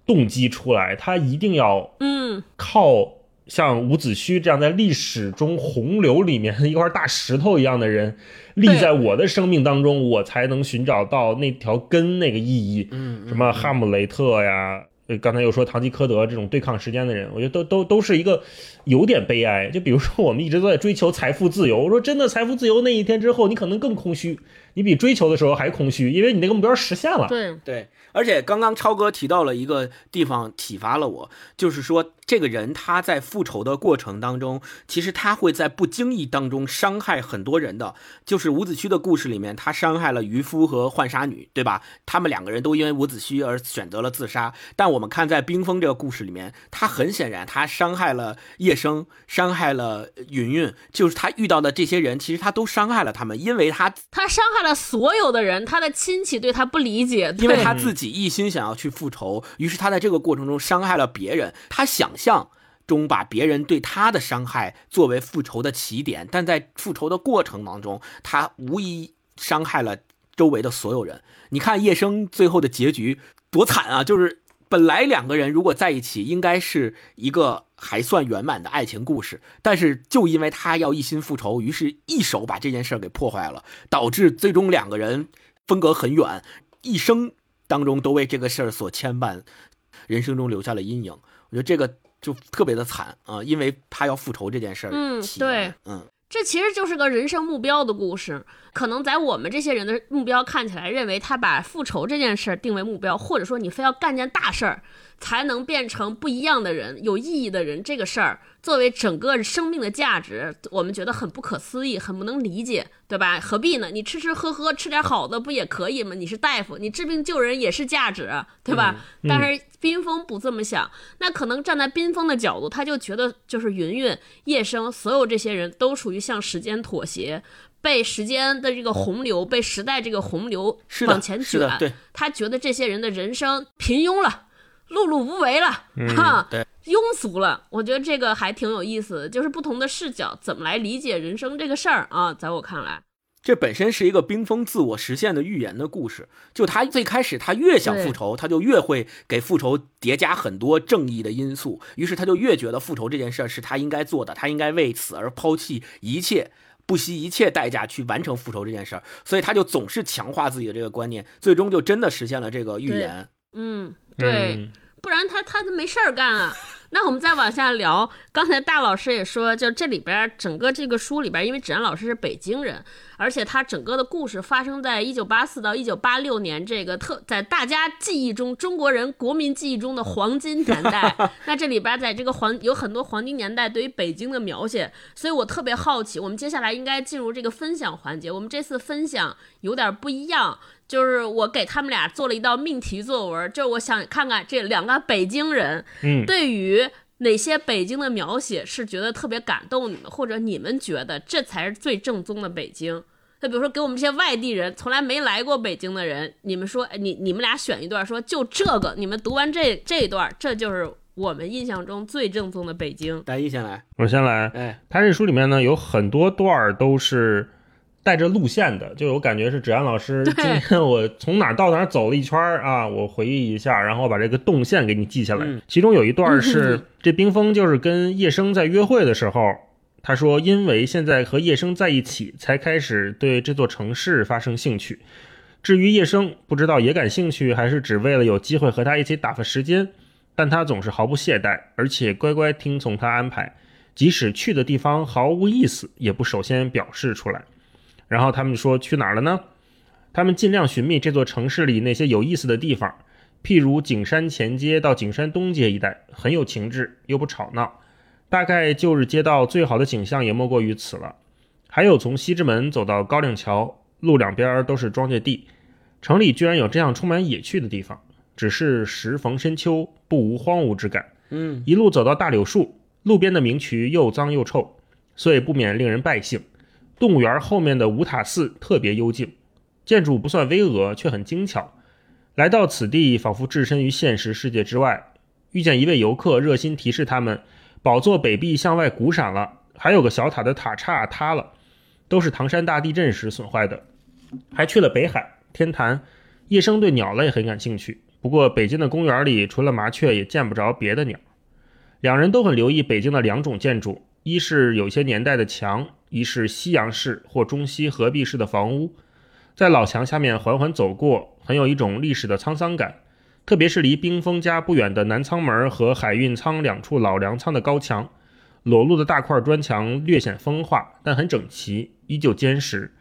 动机出来，他一定要嗯，靠像伍子胥这样在历史中洪流里面一块大石头一样的人，立在我的生命当中，我才能寻找到那条根那个意义。嗯，什么哈姆雷特呀，呃，刚才又说堂吉诃德这种对抗时间的人，我觉得都都都是一个有点悲哀。就比如说，我们一直都在追求财富自由，我说真的，财富自由那一天之后，你可能更空虚，你比追求的时候还空虚，因为你那个目标实现了。对，对，而且刚刚超哥提到了一个地方，启发了我，就是说这个人他在复仇的过程当中，其实他会在不经意当中伤害很多人的。就是伍子胥的故事里面，他伤害了渔夫和浣纱女，对吧？他们两个人都因为伍子胥而选择了自杀。但我们看在冰封这个故事里面，他很显然他伤害了叶生，伤害了云云，就是他遇到的这些人，其实他都伤害了他们，因为他他伤害了所有的人，他的亲戚对他不理解，因为他自己己一心想要去复仇，于是他在这个过程中伤害了别人。他想象中把别人对他的伤害作为复仇的起点，但在复仇的过程当中，他无疑伤害了周围的所有人。你看叶生最后的结局多惨啊！就是本来两个人如果在一起，应该是一个还算圆满的爱情故事，但是就因为他要一心复仇，于是一手把这件事给破坏了，导致最终两个人分隔很远，一生当中都为这个事儿所牵绊，人生中留下了阴影。我觉得这个就特别的惨啊、因为他要复仇这件事儿嗯对，嗯，这其实就是个人生目标的故事。可能在我们这些人的目标看起来，认为他把复仇这件事儿定为目标，或者说你非要干件大事儿，才能变成不一样的人、有意义的人。这个事儿作为整个生命的价值，我们觉得很不可思议，很不能理解，对吧？何必呢？你吃吃喝喝，吃点好的不也可以吗？你是大夫，你治病救人也是价值，对吧？但是冰封不这么想，那可能站在冰封的角度，他就觉得就是云云、叶生所有这些人都属于向时间妥协，被时间的这个洪流、被时代这个洪流往前，卷。对，他觉得这些人的人生平庸了。碌碌无为了，哈，对，庸俗了。我觉得这个还挺有意思的，就是不同的视角怎么来理解人生这个事儿啊，在我看来，这本身是一个冰封自我实现的预言的故事。就他最开始，他越想复仇，他就越会给复仇叠加很多正义的因素，于是他就越觉得复仇这件事儿是他应该做的，他应该为此而抛弃一切。不惜一切代价去完成复仇这件事儿，所以他就总是强化自己的这个观念，最终就真的实现了这个预言。嗯，对，嗯不然他他没事儿干啊，那我们再往下聊，刚才大老师也说，就这里边整个这个书里边，因为芷安老师是北京人，而且他整个的故事发生在一九八四到一九八六年这个特在大家记忆中中国人国民记忆中的黄金年代。那这里边在这个黄有很多黄金年代对于北京的描写，所以我特别好奇，我们接下来应该进入这个分享环节。我们这次分享有点不一样。就是我给他们俩做了一道命题作文，就是我想看看这两个北京人，嗯，对于哪些北京的描写是觉得特别感动你们，或者你们觉得这才是最正宗的北京。那比如说给我们这些外地人，从来没来过北京的人，你们说，你你们俩选一段，说就这个，你们读完这这一段，这就是我们印象中最正宗的北京。大一先来，我先来。哎，他这书里面呢有很多段都是。带着路线的，就我感觉是芷安老师今天我从哪到哪走了一圈啊，我回忆一下，然后把这个动线给你记下来。其中有一段是 这冰封就是跟叶生在约会的时候，他说因为现在和叶生在一起，才开始对这座城市发生兴趣。至于叶生，不知道也感兴趣，还是只为了有机会和他一起打发时间，但他总是毫不懈怠，而且乖乖听从他安排，即使去的地方毫无意思，也不首先表示出来。然后他们说去哪儿了呢？他们尽量寻觅这座城市里那些有意思的地方，譬如景山前街到景山东街一带，很有情致又不吵闹。大概旧日街道最好的景象也莫过于此了。还有从西直门走到高岭桥，路两边都是庄稼地，城里居然有这样充满野趣的地方。只是时逢深秋，不无荒芜之感。嗯，一路走到大柳树，路边的名渠又脏又臭，所以不免令人败兴。动物园后面的五塔寺特别幽静，建筑不算巍峨，却很精巧。来到此地，仿佛置身于现实世界之外。遇见一位游客，热心提示他们，宝座北壁向外鼓闪了，还有个小塔的塔刹塌了，都是唐山大地震时损坏的。还去了北海天坛。叶生对鸟类很感兴趣，不过北京的公园里除了麻雀，也见不着别的鸟。两人都很留意北京的两种建筑，一是有些年代的墙。一是西洋式或中西合璧式的房屋，在老墙下面缓缓走过，很有一种历史的沧桑感。特别是离冰封家不远的南仓门和海运仓两处老粮仓的高墙，裸露的大块砖墙略显风化，但很整齐，依旧坚实。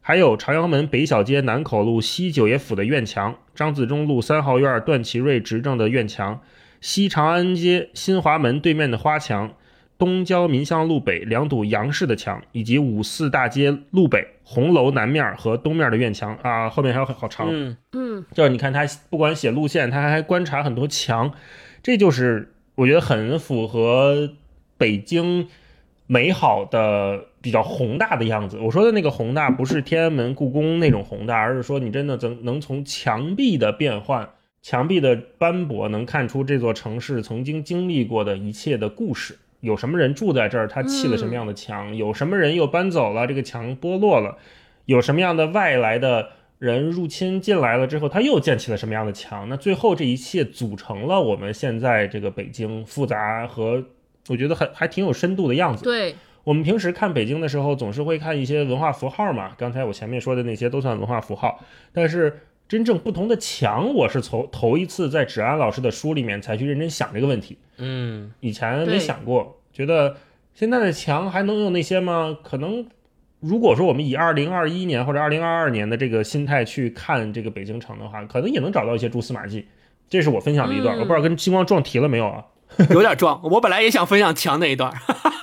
还有朝阳门北小街南口路西九爷府的院墙，张自忠路三号院段祺瑞执政的院墙，西长安街新华门对面的花墙。东郊民巷路北两堵杨氏的墙，以及五四大街路北红楼南面和东面的院墙啊，后面还有好长。嗯嗯，就是你看他不管写路线，他还观察很多墙，这就是我觉得很符合北京美好的比较宏大的样子。我说的那个宏大，不是天安门、故宫那种宏大，而是说你真的能能从墙壁的变换、墙壁的斑驳，能看出这座城市曾经经历过的一切的故事。有什么人住在这儿？他砌了什么样的墙？有什么人又搬走了？这个墙剥落了。有什么样的外来的人入侵进来了之后，他又建起了什么样的墙？那最后这一切组成了我们现在这个北京复杂和我觉得还还挺有深度的样子。对我们平时看北京的时候，总是会看一些文化符号嘛。刚才我前面说的那些都算文化符号，但是真正不同的墙，我是从头一次在芷安老师的书里面才去认真想这个问题。嗯，以前没想过，觉得现在的墙还能有那些吗？可能，如果说我们以二零二一年或者二零二二年的这个心态去看这个北京城的话，可能也能找到一些蛛丝马迹。这是我分享的一段，我不知道跟星光撞题了没有啊？有点撞，我本来也想分享墙那一段。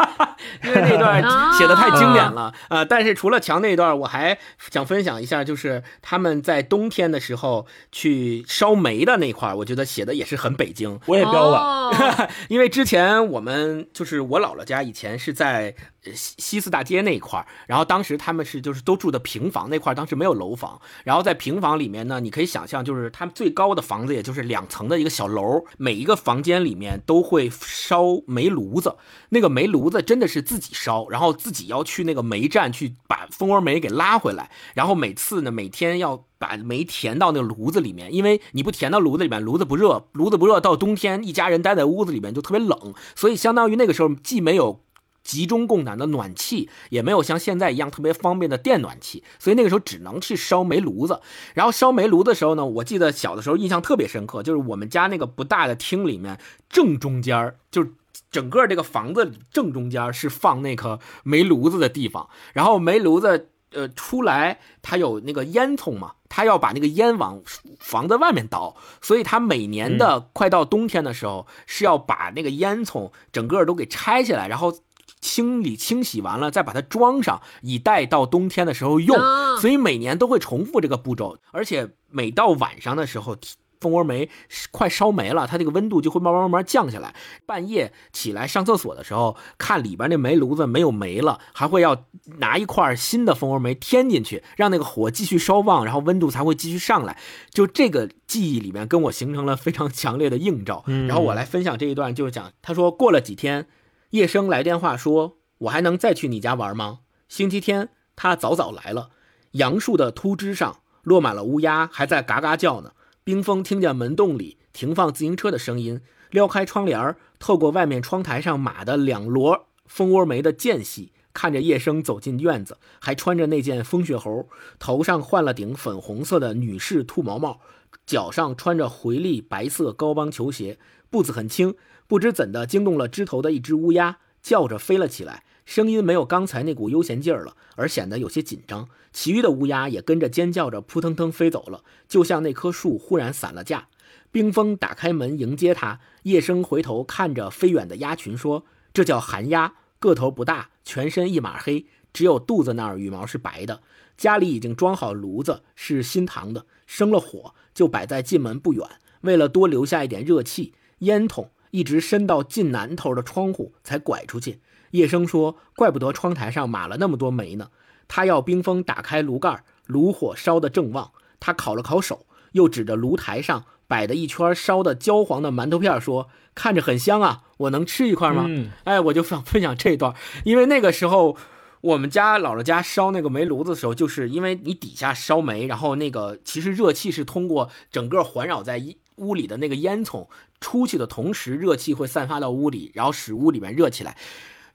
因为那段写的太经典了，呃，但是除了墙那一段，我还想分享一下，就是他们在冬天的时候去烧煤的那块我觉得写的也是很北京。我也标了，因为之前我们就是我姥姥家以前是在。西西四大街那一块儿然后当时他们是就是都住的平房那块儿当时没有楼房，然后在平房里面呢，你可以想象，就是他们最高的房子也就是两层的一个小楼，每一个房间里面都会烧煤炉子，那个煤炉子真的是自己烧，然后自己要去那个煤站去把蜂窝煤给拉回来，然后每次呢每天要把煤填到那个炉子里面，因为你不填到炉子里面，炉子不热，炉子不热，到冬天一家人待在屋子里面就特别冷，所以相当于那个时候既没有。集中供暖的暖气，也没有像现在一样特别方便的电暖气，所以那个时候只能去烧煤炉子。然后烧煤炉的时候呢，我记得小的时候印象特别深刻，就是我们家那个不大的厅里面正中间就整个这个房子正中间是放那个煤炉子的地方，然后煤炉子。呃，出来它有那个烟囱嘛，它要把那个烟往房子外面倒，所以它每年的快到冬天的时候是要把那个烟囱整个都给拆下来，然后清理清洗完了再把它装上，以待到冬天的时候用。所以每年都会重复这个步骤，而且每到晚上的时候。蜂窝煤快烧没了，它这个温度就会慢慢慢慢降下来。半夜起来上厕所的时候，看里边那煤炉子没有煤了，还会要拿一块新的蜂窝煤添进去，让那个火继续烧旺，然后温度才会继续上来。就这个记忆里面跟我形成了非常强烈的映照。然后我来分享这一段，就是讲他说过了几天，叶生来电话说，我还能再去你家玩吗？星期天他早早来了，杨树的秃枝上落满了乌鸦，还在嘎嘎叫呢。冰峰听见门洞里停放自行车的声音，撩开窗帘透过外面窗台上码的两摞蜂窝煤的间隙，看着叶生走进院子，还穿着那件风雪猴，头上换了顶粉红色的女士兔毛帽，脚上穿着回力白色高帮球鞋，步子很轻，不知怎的惊动了枝头的一只乌鸦，叫着飞了起来。声音没有刚才那股悠闲劲儿了，而显得有些紧张。其余的乌鸦也跟着尖叫着扑腾腾飞走了，就像那棵树忽然散了架。冰封打开门迎接他，叶生回头看着飞远的鸭群说：“这叫寒鸦，个头不大，全身一马黑，只有肚子那儿羽毛是白的。家里已经装好炉子，是新糖的，生了火就摆在进门不远。为了多留下一点热气，烟筒一直伸到近南头的窗户才拐出去。”叶生说：“怪不得窗台上码了那么多煤呢。”他要冰封打开炉盖，炉火烧得正旺。他烤了烤手，又指着炉台上摆的一圈烧得焦黄的馒头片说：“看着很香啊，我能吃一块吗？”哎，我就想分享这段，因为那个时候我们家姥姥家烧那个煤炉子的时候，就是因为你底下烧煤，然后那个其实热气是通过整个环绕在一屋里的那个烟囱出去的同时，热气会散发到屋里，然后使屋里面热起来。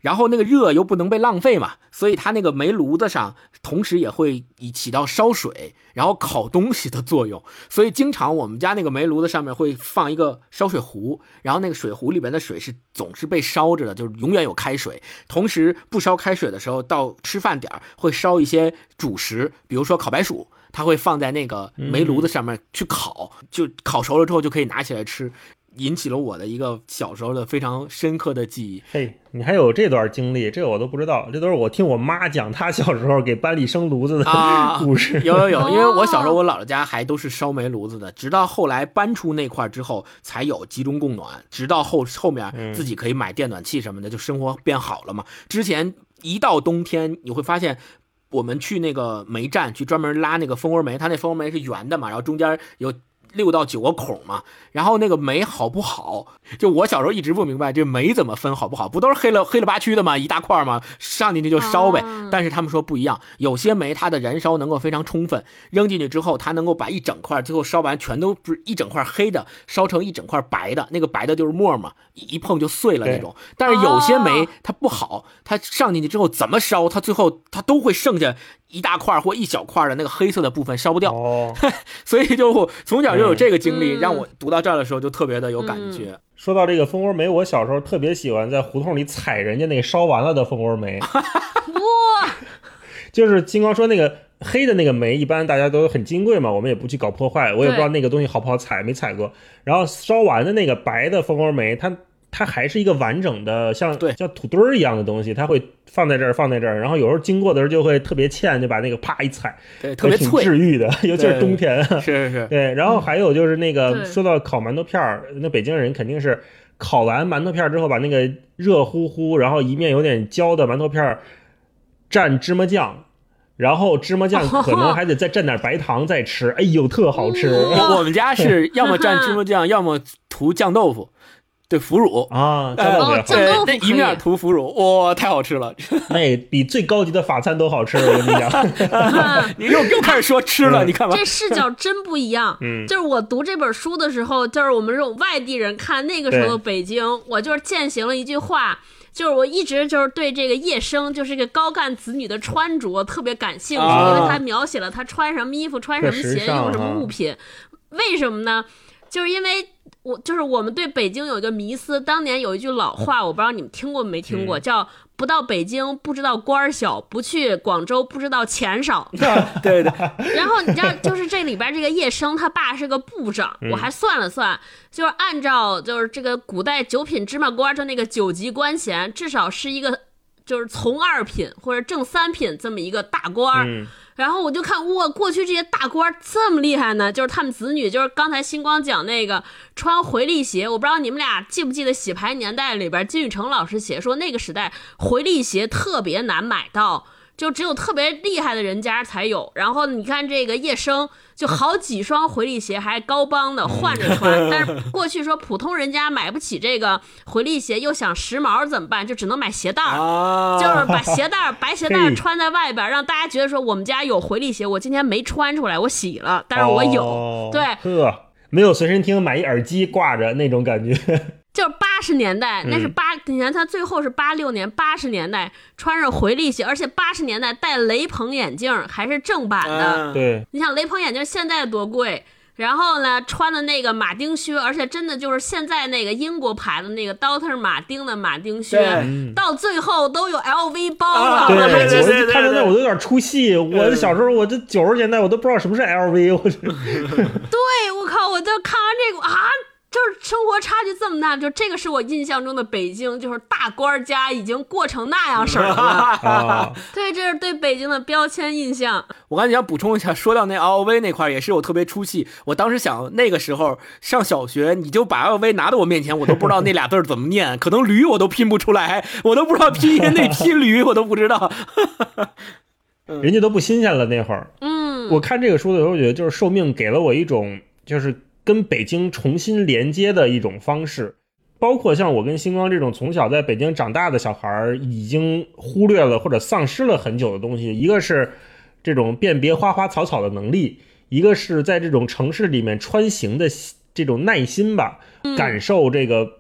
然后那个热又不能被浪费嘛，所以它那个煤炉子上同时也会以起到烧水然后烤东西的作用，所以经常我们家那个煤炉子上面会放一个烧水壶，然后那个水壶里边的水是总是被烧着的，就是永远有开水。同时不烧开水的时候，到吃饭点会烧一些主食，比如说烤白薯，它会放在那个煤炉子上面去烤，就烤熟了之后就可以拿起来吃。引起了我的一个小时候的非常深刻的记忆。嘿，你还有这段经历，这个我都不知道，这都是我听我妈讲她小时候给班里生炉子的 故事。有有有，因为我小时候我姥姥家还都是烧煤炉子的，直到后来搬出那块之后才有集中供暖，直到后后面自己可以买电暖气什么的，就生活变好了嘛。之前一到冬天，你会发现我们去那个煤站去专门拉那个蜂窝煤，它那蜂窝煤是圆的嘛，然后中间有。六到九个孔嘛，然后那个煤好不好？就我小时候一直不明白，这煤怎么分好不好？不都是黑了黑了八区的嘛？一大块嘛？上进去就烧呗。但是他们说不一样，有些煤它的燃烧能够非常充分，扔进去之后，它能够把一整块最后烧完全都不是一整块黑的，烧成一整块白的。那个白的就是沫嘛，一碰就碎了那种。但是有些煤它不好，它上进去之后怎么烧，它最后它都会剩下。一大块或一小块的那个黑色的部分烧不掉，所以就从小就有这个经历，让我读到这儿的时候就特别的有感觉。说到这个蜂窝煤，我小时候特别喜欢在胡同里踩人家那个烧完了的蜂窝煤。哇！就是金刚说那个黑的那个煤，一般大家都很金贵嘛，我们也不去搞破坏，我也不知道那个东西好不好采，没采过。然后烧完的那个白的蜂窝煤，它。它还是一个完整的，像对像土堆儿一样的东西，它会放在这儿，放在这儿，然后有时候经过的时候就会特别欠，就把那个啪一踩，对，特别挺治愈的，尤其是冬天。是是是。对，然后还有就是那个说到烤馒头片儿，那北京人肯定是烤完馒头片儿之后，把那个热乎乎，然后一面有点焦的馒头片儿蘸芝麻酱，然后芝麻酱 可能还得再蘸点白糖再吃，哎呦，特好吃。我们家是要么蘸芝麻酱，要么涂酱豆腐。对腐乳啊，酱豆腐，对，那一面涂腐乳，哇，太好吃了！那比最高级的法餐都好吃，我跟你讲。你又又开始说吃了，你看吧，这视角真不一样。嗯，就是我读这本书的时候，就是我们这种外地人看那个时候的北京，我就是践行了一句话。就是我一直就是对这个叶生，就是这个高干子女的穿着特别感兴趣，啊因为他描写了他穿什么衣服、穿什么鞋、用什么啊物品。为什么呢？就是因为我就是我们对北京有一个迷思，当年有一句老话，我不知道你们听过没听过，叫“不到北京不知道官儿小，不去广州不知道钱少 ”。对的，然后你知道，就是这里边这个叶生，他爸是个部长，我还算了算，就是按照就是这个古代九品芝麻官的那个九级官衔，至少是一个就是从二品或者正三品这么一个大官儿。嗯然后我就看哇，过去这些大官这么厉害呢，就是他们子女，就是刚才星光讲那个穿回力鞋，我不知道你们俩记不记得《洗牌年代》里边金宇成老师写说那个时代回力鞋特别难买到。就只有特别厉害的人家才有，然后你看这个叶生，就好几双回力鞋，还高帮的换着穿。但是过去说普通人家买不起这个回力鞋，又想时髦怎么办？就只能买鞋带儿。啊，就是把鞋带儿、白鞋带儿穿在外边儿，让大家觉得说我们家有回力鞋，我今天没穿出来，我洗了，但是我有。哦对，呵，没有随身听，买一耳机挂着那种感觉。就是八十年代，那是嗯八，你看他最后是八六年，八十年代穿着回力鞋，而且八十年代戴雷朋眼镜儿还是正版的。嗯，对，你想雷朋眼镜现在多贵？然后呢，穿的那个马丁靴，而且真的就是现在那个英国牌的那个 Doctor 马丁的马丁靴，到最后都有 LV 包了。啊对，我还记得对对我看到那我都有点出戏。我小时候，我这九十年代我都不知道什么是 LV，我这对，我靠！我就看完这个啊，就是生活差距这么大，就这个是我印象中的北京，就是大官家已经过成那样式儿了。啊，对，这是对北京的标签印象。我刚才想补充一下，说到那 LV 那块儿，也是我特别出戏。我当时想，那个时候上小学，你就把 LV 拿到我面前，我都不知道那俩字儿怎么念，可能驴我都拼不出来，我都不知道拼音那 拼驴我都不知道。人家都不新鲜了那会儿。嗯，我看这个书的时候，我觉得就是寿命给了我一种就是跟北京重新连接的一种方式。包括像我跟星光这种从小在北京长大的小孩儿，已经忽略了或者丧失了很久的东西，一个是这种辨别花花草草的能力，一个是在这种城市里面穿行的这种耐心吧，感受这个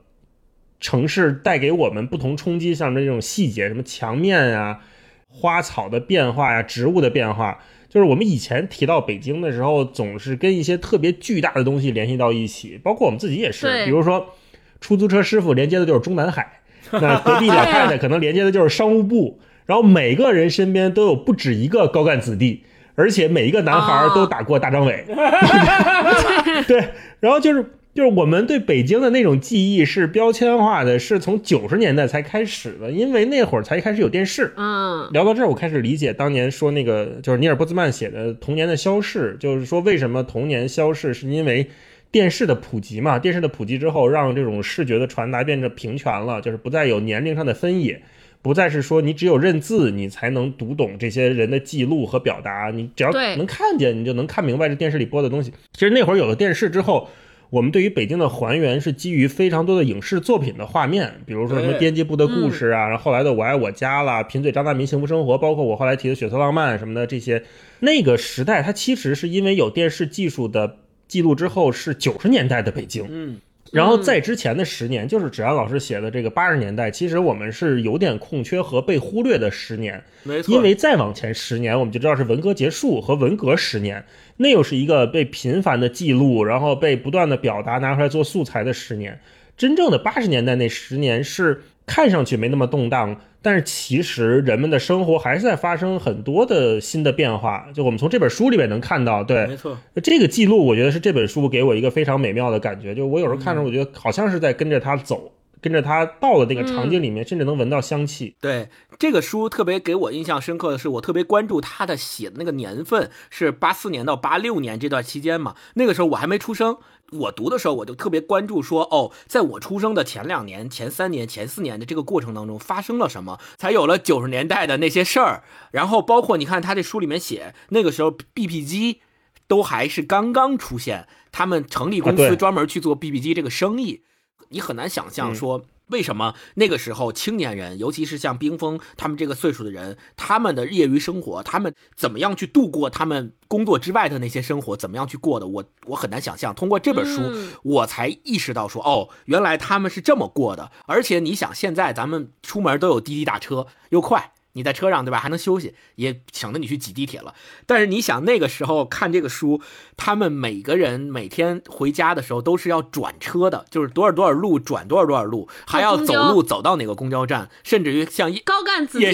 城市带给我们不同冲击上的这种细节，什么墙面啊、花草的变化呀、植物的变化。就是我们以前提到北京的时候，总是跟一些特别巨大的东西联系到一起，包括我们自己也是，对。比如说出租车师傅连接的就是中南海，那隔壁老太太可能连接的就是商务部，然后每个人身边都有不止一个高干子弟，而且每一个男孩儿都打过大张伟，对，然后就是就是我们对北京的那种记忆是标签化的，是从九十年代才开始的，因为那会儿才开始有电视。嗯，聊到这儿，我开始理解当年说那个就是尼尔波兹曼写的《童年的消逝》，就是说为什么童年消逝，是因为电视的普及嘛？电视的普及之后，让这种视觉的传达变得平权了，就是不再有年龄上的分野，不再是说你只有认字你才能读懂这些人的记录和表达，你只要能看见，你就能看明白这电视里播的东西。其实那会儿有了电视之后。我们对于北京的还原是基于非常多的影视作品的画面，比如说什么编辑部的故事啊，然后后来的我爱我家啦，贫嘴张大民幸福生活，包括我后来提的血色浪漫什么的这些，那个时代它其实是因为有电视技术的记录之后是九十年代的北京，嗯，然后在之前的十年，就是芷安老师写的这个八十年代，其实我们是有点空缺和被忽略的十年，没错，因为再往前十年，我们就知道是文革结束和文革十年，那又是一个被频繁的记录，然后被不断的表达拿出来做素材的十年。真正的八十年代那十年是看上去没那么动荡，但是其实人们的生活还是在发生很多的新的变化。就我们从这本书里面能看到，对没错，这个记录，我觉得是这本书给我一个非常美妙的感觉。就我有时候看着，我觉得好像是在跟着他走，跟着他到了那个场景里面，甚至能闻到香气。对这个书特别给我印象深刻的是，我特别关注他的写的那个年份是八四年到八六年这段期间嘛。那个时候我还没出生，我读的时候我就特别关注说，哦，在我出生的前两年、前三年、前四年的这个过程当中发生了什么，才有了九十年代的那些事儿。然后包括你看他这书里面写，那个时候 BP 机都还是刚刚出现，他们成立公司专门去做 BP 机这个生意。你很难想象说为什么那个时候青年人，尤其是像冰峰他们这个岁数的人，他们的业余生活，他们怎么样去度过他们工作之外的那些生活，怎么样去过的？我我很难想象。通过这本书，我才意识到说，哦，原来他们是这么过的。而且你想，现在咱们出门都有滴滴打车，又快。你在车上对吧？还能休息，也省得你去挤地铁了。但是你想那个时候看这个书，他们每个人每天回家的时候都是要转车的，就是多少多少路转多少多少路，还要走路走到哪个公交站，甚至于像高干子弟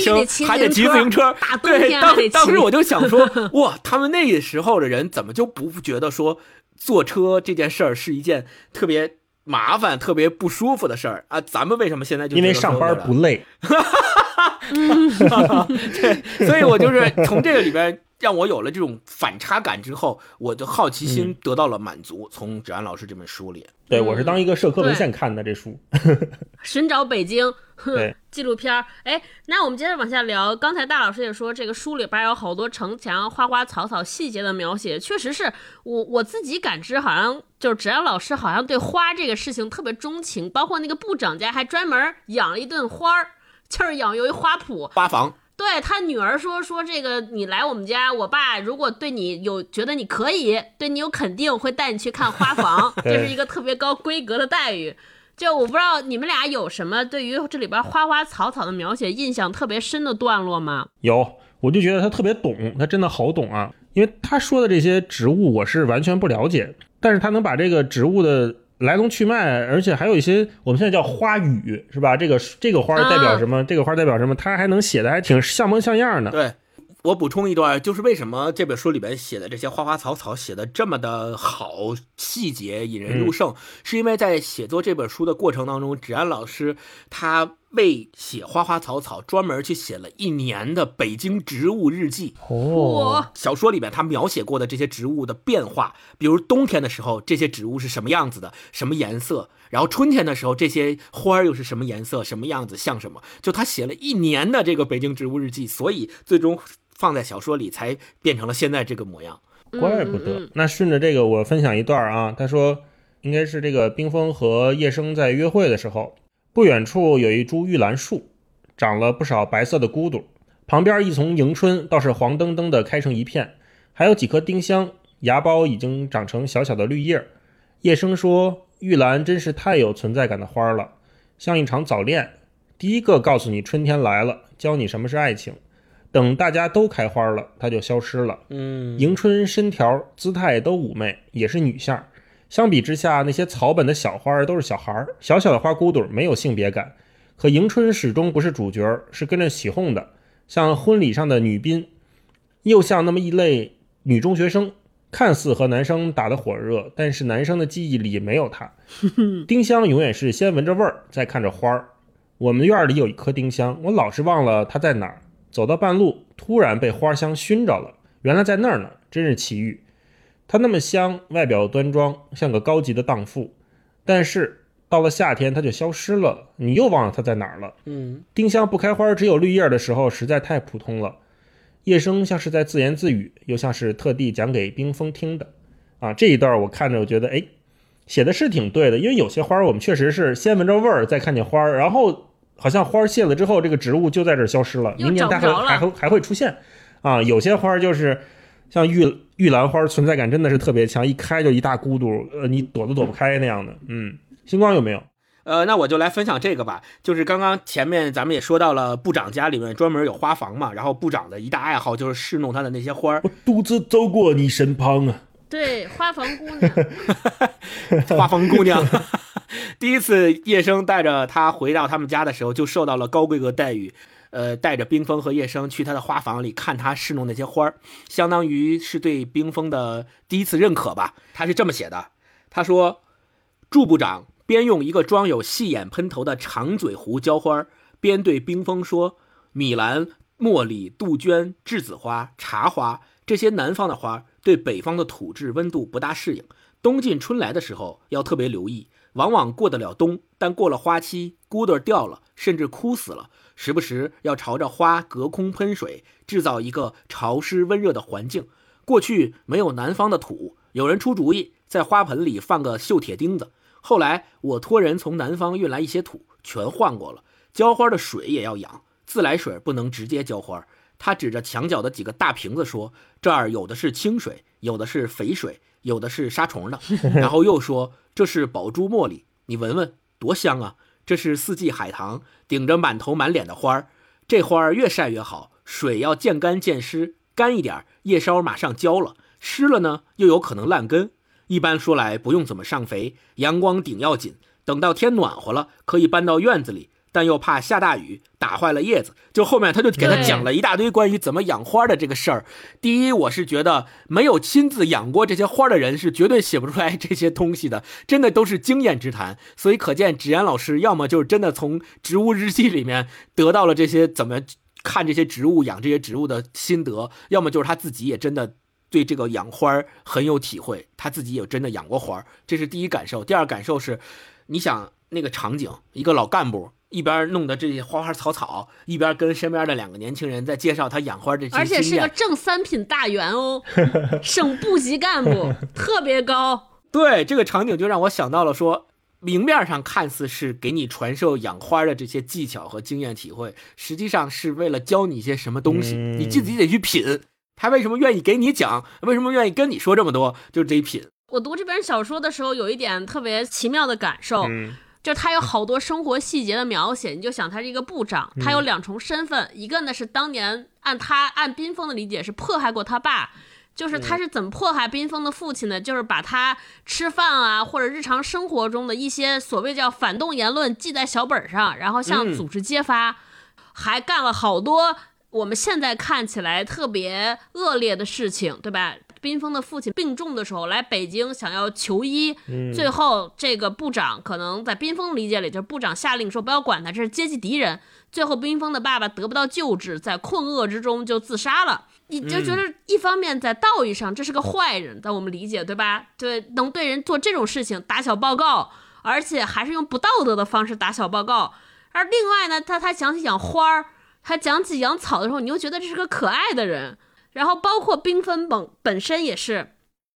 还得骑自行车。对，当当时我就想说，哇，他们那个时候的人怎么就不觉得说坐车这件事儿是一件特别麻烦、特别不舒服的事儿啊？咱们为什么现在就因为上班不累？对，所以我就是 从这个里边让我有了这种反差感之后，我的好奇心得到了满足。从芷安老师这本书里，对我是当一个社科文献看的这书，寻找北京对纪录片儿。哎，那我们接着往下聊。刚才大老师也说，这个书里边有好多城墙、花花草草细节的描写，确实是我我自己感知，好像就是芷安老师好像对花这个事情特别钟情，包括那个部长家还专门养了一顿花儿。就是养有一花圃、花房。对他女儿说说这个，你来我们家，我爸如果对你有觉得你可以，对你有肯定，会带你去看花房，这是一个特别高规格的待遇。就我不知道你们俩有什么对于这里边花花草草的描写印象特别深的段落吗？有，我就觉得他特别懂，他真的好懂啊，因为他说的这些植物我是完全不了解，但是他能把这个植物的。来龙去脉，而且还有一些我们现在叫花语，是吧？这个这个花代表什么？这个花代表什么？它还能写的还挺像模像样的。对。我补充一段，就是为什么这本书里边写的这些花花草草写的这么的好，细节引人入胜，是因为在写作这本书的过程当中，芷安老师他为写花花草草专门去写了一年的北京植物日记。哦，小说里面他描写过的这些植物的变化，比如冬天的时候这些植物是什么样子的，什么颜色，然后春天的时候这些花儿又是什么颜色，什么样子，像什么，就他写了一年的这个北京植物日记，所以最终。放在小说里才变成了现在这个模样，怪不得。那顺着这个，我分享一段啊。他说，应该是这个冰峰和叶生在约会的时候，不远处有一株玉兰树，长了不少白色的骨朵，旁边一丛迎春倒是黄澄澄的开成一片，还有几棵丁香，芽苞已经长成小小的绿叶。叶生说，玉兰真是太有存在感的花了，像一场早恋，第一个告诉你春天来了，教你什么是爱情。等大家都开花了，它就消失了。嗯，迎春身条姿态都妩媚，也是女相。相比之下，那些草本的小花儿都是小孩儿，小小的花骨朵没有性别感。可迎春始终不是主角，是跟着起哄的，像婚礼上的女宾，又像那么一类女中学生，看似和男生打得火热，但是男生的记忆里没有她。丁香永远是先闻着味儿，再看着花儿。我们院里有一棵丁香，我老是忘了它在哪儿。走到半路，突然被花香熏着了。原来在那儿呢，真是奇遇。它那么香，外表端庄，像个高级的荡妇。但是到了夏天，它就消失了。你又忘了它在哪儿了。嗯，丁香不开花，只有绿叶的时候，实在太普通了。叶生像是在自言自语，又像是特地讲给冰封听的。啊，这一段我看着，我觉得，哎，写的是挺对的。因为有些花，我们确实是先闻着味儿，再看见花儿，然后。好像花谢了之后，这个植物就在这儿消失了。明年它还还会还会出现，啊，有些花就是像玉玉兰花，存在感真的是特别强，一开就一大孤独，呃，你躲都躲不开那样的。嗯，星光有没有？呃，那我就来分享这个吧。就是刚刚前面咱们也说到了，部长家里面专门有花房嘛，然后部长的一大爱好就是侍弄他的那些花儿。我独自走过你身旁啊。对，花房姑娘，花房姑娘。第一次叶生带着她回到他们家的时候，就受到了高规格待遇。呃，带着冰峰和叶生去他的花房里看他侍弄那些花儿，相当于是对冰峰的第一次认可吧。他是这么写的：他说，祝部长边用一个装有细眼喷头的长嘴壶浇花，边对冰峰说：“米兰、茉莉、杜鹃、栀子花、茶花这些南方的花，对北方的土质温度不大适应，冬进春来的时候要特别留意。”往往过得了冬，但过了花期，骨朵掉了，甚至枯死了。时不时要朝着花隔空喷水，制造一个潮湿温热的环境。过去没有南方的土，有人出主意，在花盆里放个锈铁钉子，后来我托人从南方运来一些土，全换过了。浇花的水也要养，自来水不能直接浇花。他指着墙角的几个大瓶子说：“这儿有的是清水，有的是肥水，有的是杀虫的。”然后又说：“这是宝珠茉莉，你闻闻，多香啊！这是四季海棠，顶着满头满脸的花儿。这花儿越晒越好，水要见干见湿，干一点叶梢马上焦了，湿了呢又有可能烂根。一般说来不用怎么上肥，阳光顶要紧，等到天暖和了，可以搬到院子里。”但又怕下大雨打坏了叶子，就后面他就给他讲了一大堆关于怎么养花的这个事儿。第一，我是觉得没有亲自养过这些花的人是绝对写不出来这些东西的，真的都是经验之谈。所以可见，芷言老师要么就是真的从植物日记里面得到了这些怎么看这些植物、养这些植物的心得，要么就是他自己也真的对这个养花很有体会，他自己也真的养过花。这是第一感受。第二感受是，你想那个场景，一个老干部。一边弄的这些花花草草，一边跟身边的两个年轻人在介绍他养花这些而且是个正三品大员哦，省部级干部，特别高。对这个场景就让我想到了说，明面上看似是给你传授养花的这些技巧和经验体会，实际上是为了教你一些什么东西，你自己得去品。他为什么愿意给你讲？为什么愿意跟你说这么多？就是得品。我读这本小说的时候，有一点特别奇妙的感受。就他有好多生活细节的描写，你就想他是一个部长，他有两重身份，一个呢是当年按他按冰封的理解是迫害过他爸，就是他是怎么迫害冰封的父亲呢？就是把他吃饭啊或者日常生活中的一些所谓叫反动言论记在小本上，然后向组织揭发，还干了好多我们现在看起来特别恶劣的事情，对吧？冰封的父亲病重的时候来北京想要求医，最后这个部长可能在冰封理解里就是部长下令说不要管他，这是阶级敌人。最后冰封的爸爸得不到救治，在困厄之中就自杀了。你就觉得一方面在道义上这是个坏人，在我们理解对吧？对，能对人做这种事情打小报告，而且还是用不道德的方式打小报告。而另外呢，他他讲起养花儿，他讲起养草的时候，你又觉得这是个可爱的人。然后包括缤纷本本身也是，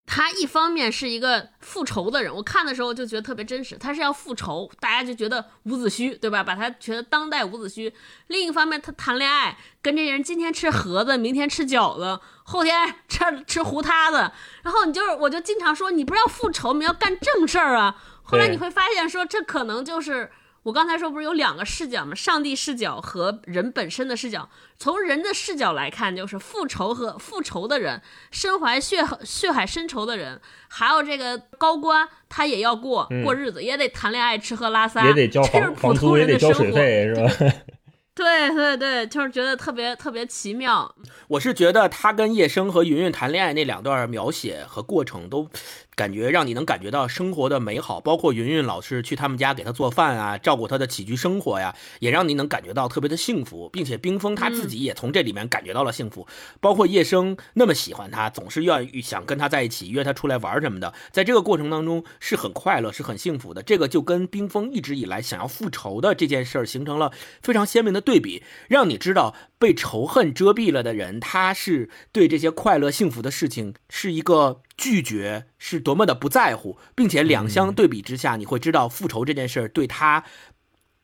他一方面是一个复仇的人，我看的时候就觉得特别真实，他是要复仇，大家就觉得伍子胥对吧？把他觉得当代伍子胥。另一方面，他谈恋爱，跟这些人今天吃盒子，明天吃饺子，后天吃吃糊塌子。然后你就是，我就经常说，你不是要复仇，你要干正事儿啊。后来你会发现，说这可能就是。我刚才说不是有两个视角吗？上帝视角和人本身的视角。从人的视角来看，就是复仇和复仇的人，身怀血血海深仇的人，还有这个高官，他也要过过日子，也得谈恋爱、吃喝拉撒，也得交房房租，也得交水费，是吧？对对对，就是觉得特别特别奇妙。我是觉得他跟叶生和云云谈恋爱那两段描写和过程都。感觉让你能感觉到生活的美好，包括云云老师去他们家给他做饭啊，照顾他的起居生活呀，也让你能感觉到特别的幸福，并且冰封他自己也从这里面感觉到了幸福。包括叶生那么喜欢他，总是愿意想跟他在一起，约他出来玩什么的，在这个过程当中是很快乐，是很幸福的。这个就跟冰封一直以来想要复仇的这件事儿形成了非常鲜明的对比，让你知道被仇恨遮蔽了的人，他是对这些快乐幸福的事情是一个。拒绝是多么的不在乎，并且两相对比之下，你会知道复仇这件事儿对他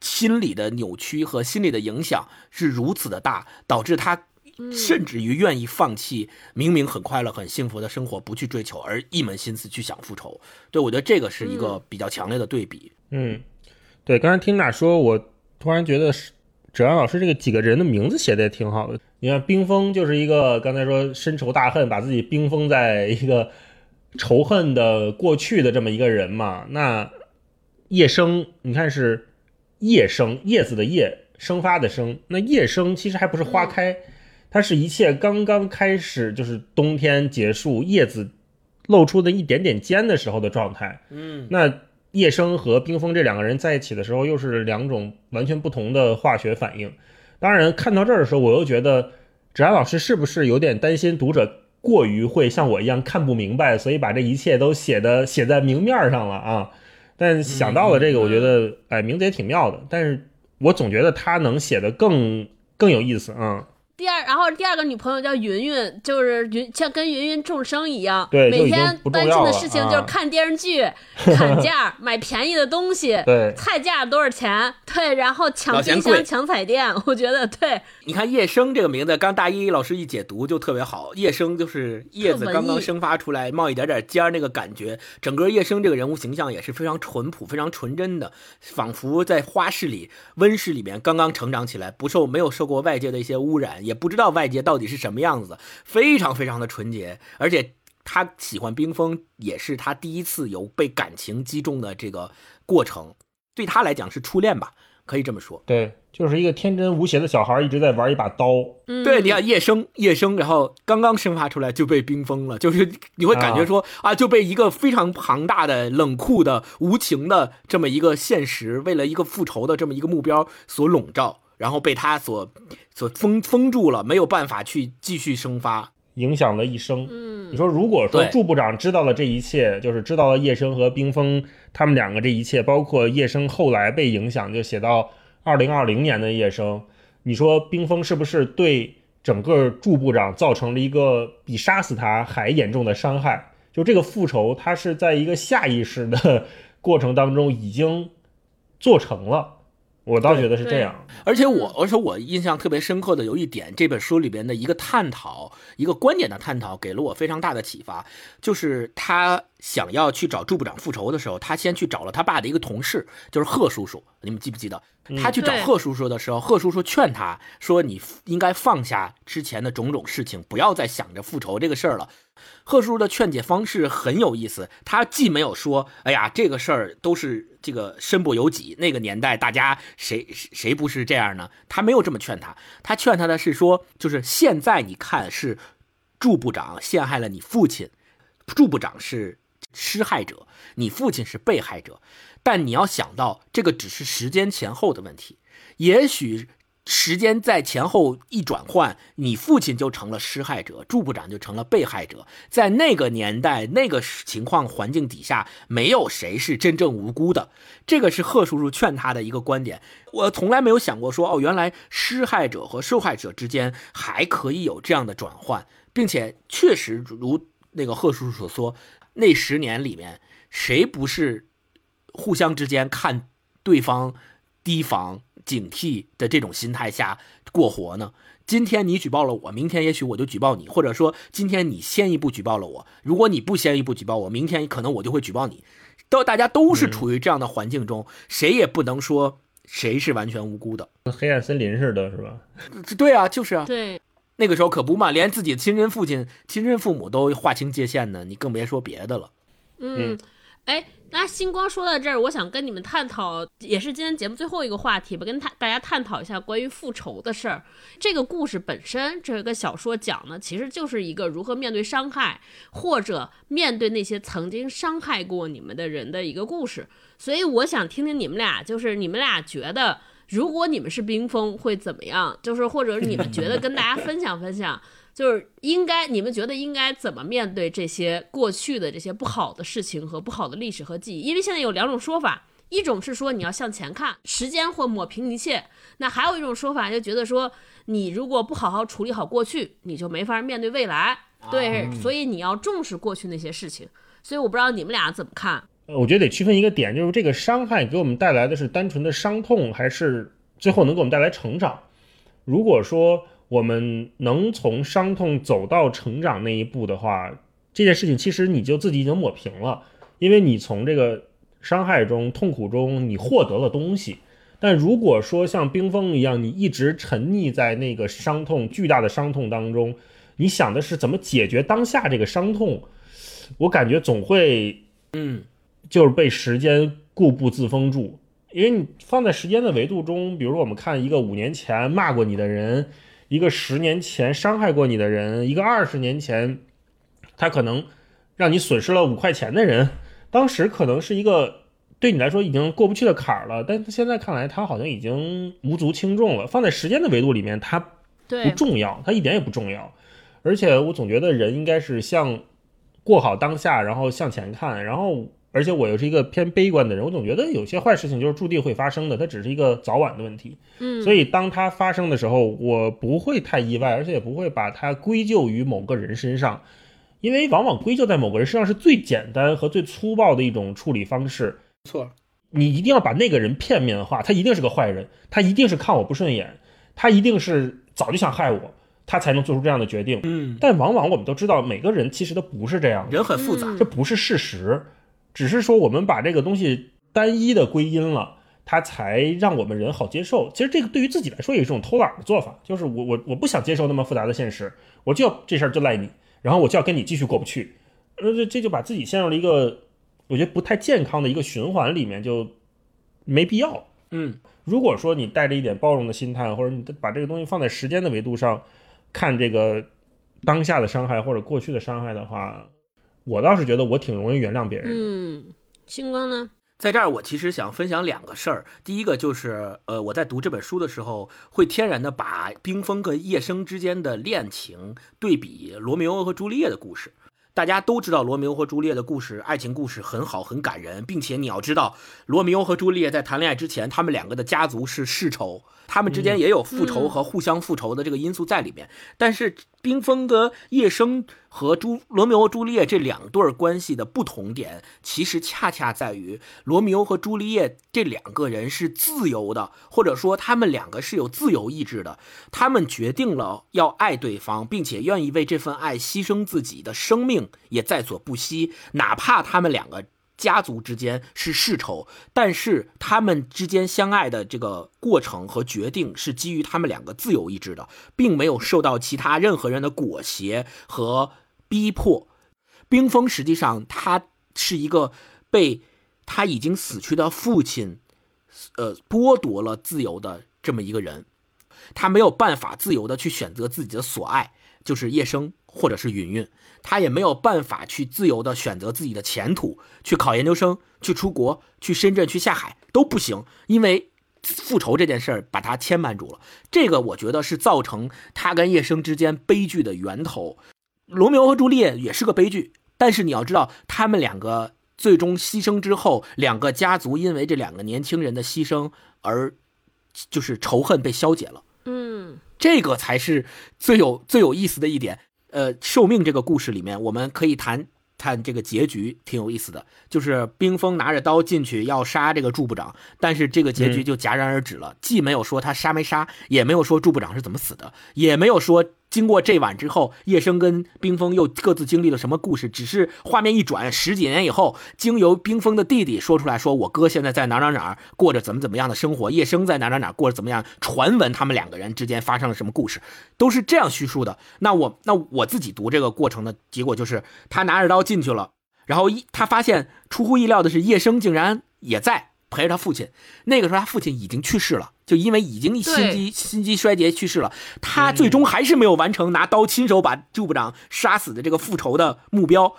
心理的扭曲和心理的影响是如此的大，导致他甚至于愿意放弃明明很快乐、很幸福的生活，不去追求，而一门心思去想复仇。对我觉得这个是一个比较强烈的对比。嗯，对，刚才听娜说，我突然觉得是哲安老师这个几个人的名字写的也挺好的。你看，冰封就是一个刚才说深仇大恨，把自己冰封在一个仇恨的过去的这么一个人嘛。那叶生，你看是叶生，叶子的叶，生发的生。那叶生其实还不是花开，它是一切刚刚开始，就是冬天结束，叶子露出的一点点尖的时候的状态。嗯，那叶生和冰封这两个人在一起的时候，又是两种完全不同的化学反应。当然，看到这儿的时候，我又觉得，芷安老师是不是有点担心读者过于会像我一样看不明白，所以把这一切都写的写在明面上了啊？但想到了这个，我觉得，哎，名字也挺妙的。但是我总觉得他能写的更更有意思啊。第二，然后第二个女朋友叫云云，就是云像跟云云众生一样，每天担心的事情就是啊看电视剧、砍价、买便宜的东西，对菜价多少钱？对，然后抢冰箱、抢彩电，我觉得对，你看叶生这个名字，刚大一老师一解读就特别好。叶生就是叶子刚刚生发出来，冒一点点尖儿那个感觉。整个叶生这个人物形象也是非常淳朴、非常纯真的，仿佛在花市里、温室里面刚刚成长起来，不受没有受过外界的一些污染，也不知道外界到底是什么样子，非常非常的纯洁，而且。他喜欢冰封，也是他第一次有被感情击中的这个过程，对他来讲是初恋吧，可以这么说。对，就是一个天真无邪的小孩一直在玩一把刀，嗯，对，你看叶生，叶生，然后刚刚生发出来就被冰封了，就是你会感觉说啊就被一个非常庞大的、冷酷的、无情的这么一个现实，为了一个复仇的这么一个目标所笼罩，然后被他所所封封住了，没有办法去继续生发。影响了一生。嗯你说，如果说祝部长知道了这一切，就是知道了叶生和冰封他们两个这一切，包括叶生后来被影响，就写到二零二零年的叶生，你说冰封是不是对整个祝部长造成了一个比杀死他还严重的伤害？就这个复仇，他是在一个下意识的 过程当中已经做成了，我倒觉得是这样。而且我，而且我印象特别深刻的有一点，这本书里边的一个探讨，一个观点的探讨，给了我非常大的启发。就是他想要去找祝部长复仇的时候，他先去找了他爸的一个同事，就是贺叔叔。你们记不记得？他去找贺叔叔的时候，贺叔叔劝他说：“你应该放下之前的种种事情，不要再想着复仇这个事儿了。”贺叔叔的劝解方式很有意思，他既没有说“哎呀，这个事儿都是这个身不由己”，那个年代大家谁谁谁不是这样呢？他没有这么劝他，他劝他的是说，就是现在你看是祝部长陷害了你父亲，祝部长是施害者，你父亲是被害者，但你要想到这个只是时间前后的问题，也许时间在前后一转换，你父亲就成了施害者，祝部长就成了被害者。在那个年代、那个情况环境底下，没有谁是真正无辜的。这个是贺叔叔劝他的一个观点。我从来没有想过说，哦，原来施害者和受害者之间还可以有这样的转换，并且确实如那个贺叔叔所说，那十年里面，谁不是互相之间看对方提防、警惕的这种心态下过活呢？今天你举报了我，明天也许我就举报你，或者说今天你先一步举报了我，如果你不先一步举报我，明天可能我就会举报你。都大家都是处于这样的环境中，谁也不能说谁是完全无辜的。跟黑暗森林似的，是吧？对啊，就是啊，对，那个时候可不嘛，连自己的亲生父亲、亲生父母都划清界限呢，你更别说别的了。嗯，哎，那星光说到这儿，我想跟你们探讨，也是今天节目最后一个话题吧，跟他大家探讨一下关于复仇的事儿。这个故事本身，这个小说讲的其实就是一个如何面对伤害，或者面对那些曾经伤害过你们的人的一个故事。所以我想听听你们俩，就是你们俩觉得，如果你们是冰封会怎么样？就是或者你们觉得跟大家分享分享。就是应该，你们觉得应该怎么面对这些过去的这些不好的事情和不好的历史和记忆？因为现在有两种说法，一种是说你要向前看，时间会抹平一切；那还有一种说法，就觉得说你如果不好好处理好过去，你就没法面对未来。对，所以你要重视过去那些事情。所以我不知道你们俩怎么看。呃我觉得得区分一个点，就是这个伤害给我们带来的是单纯的伤痛，还是最后能给我们带来成长？如果说我们能从伤痛走到成长那一步的话，这件事情其实你就自己已经抹平了，因为你从这个伤害中、痛苦中，你获得了东西。但如果说像冰封一样，你一直沉溺在那个伤痛、巨大的伤痛当中，你想的是怎么解决当下这个伤痛，我感觉总会嗯，就是被时间固步自封住。因为你放在时间的维度中，比如说我们看一个五年前骂过你的人，一个十年前伤害过你的人，一个二十年前他可能让你损失了五块钱的人，当时可能是一个对你来说已经过不去的坎儿了，但是现在看来他好像已经无足轻重了。放在时间的维度里面，它不，重要，它一点也不重要。而且我总觉得人应该是向过好当下，然后向前看，然后而且我又是一个偏悲观的人，我总觉得有些坏事情就是注定会发生的，它只是一个早晚的问题。嗯，所以当它发生的时候，我不会太意外，而且也不会把它归咎于某个人身上，因为往往归咎在某个人身上是最简单和最粗暴的一种处理方式。错，你一定要把那个人片面化，他一定是个坏人，他一定是看我不顺眼，他一定是早就想害我，他才能做出这样的决定。嗯，但往往我们都知道，每个人其实都不是这样的，人很复杂，嗯这不是事实，只是说我们把这个东西单一的归因了，它才让我们人好接受。其实这个对于自己来说也是一种偷懒的做法，就是我我我不想接受那么复杂的现实，我就要这事儿就赖你，然后我就要跟你继续过不去，呃，这这就把自己陷入了一个我觉得不太健康的一个循环里面，就没必要。嗯，如果说你带着一点包容的心态，或者你把这个东西放在时间的维度上看这个当下的伤害或者过去的伤害的话，我倒是觉得我挺容易原谅别人。嗯，星光呢？在这儿，我其实想分享两个事儿。第一个就是，呃，我在读这本书的时候，会天然的把冰封跟叶生之间的恋情对比罗密欧和朱丽叶的故事。大家都知道罗密欧和朱丽叶的故事，爱情故事很好，很感人，并且你要知道，罗密欧和朱丽叶在谈恋爱之前，他们两个的家族是世仇，他们之间也有复仇和互相复仇的这个因素在里面。但是冰封的叶生和朱罗密欧朱丽叶这两对儿关系的不同点，其实恰恰在于罗密欧和朱丽叶这两个人是自由的，或者说他们两个是有自由意志的。他们决定了要爱对方，并且愿意为这份爱牺牲自己的生命，也在所不惜，哪怕他们两个。家族之间是世仇，但是他们之间相爱的这个过程和决定是基于他们两个自由意志的，并没有受到其他任何人的裹挟和逼迫。冰封实际上他是一个被他已经死去的父亲，呃，剥夺了自由的这么一个人，他没有办法自由的去选择自己的所爱，就是叶生或者是云云。他也没有办法去自由的选择自己的前途，去考研究生，去出国，去深圳，去下海都不行，因为复仇这件事儿把他牵绊住了。这个我觉得是造成他跟叶生之间悲剧的源头。罗密欧和朱丽叶也是个悲剧，但是你要知道，他们两个最终牺牲之后，两个家族因为这两个年轻人的牺牲而就是仇恨被消解了。嗯这个才是最有最有意思的一点。呃，寿命这个故事里面，我们可以谈谈这个结局，挺有意思的。就是冰封拿着刀进去要杀这个祝部长，但是这个结局就戛然而止了，既没有说他杀没杀，也没有说祝部长是怎么死的，也没有说经过这晚之后，叶生跟冰封又各自经历了什么故事。只是画面一转，十几年以后，经由冰封的弟弟说出来说，我哥现在在哪哪哪过着怎么怎么样的生活，叶生在哪哪哪过着怎么样，传闻他们两个人之间发生了什么故事，都是这样叙述的。那我那我自己读这个过程的结果就是，他拿着刀进去了，然后一他发现出乎意料的是，叶生竟然也在陪着他父亲。那个时候他父亲已经去世了，就因为已经心肌心肌衰竭去世了。他最终还是没有完成拿刀亲手把祝部长杀死的这个复仇的目标。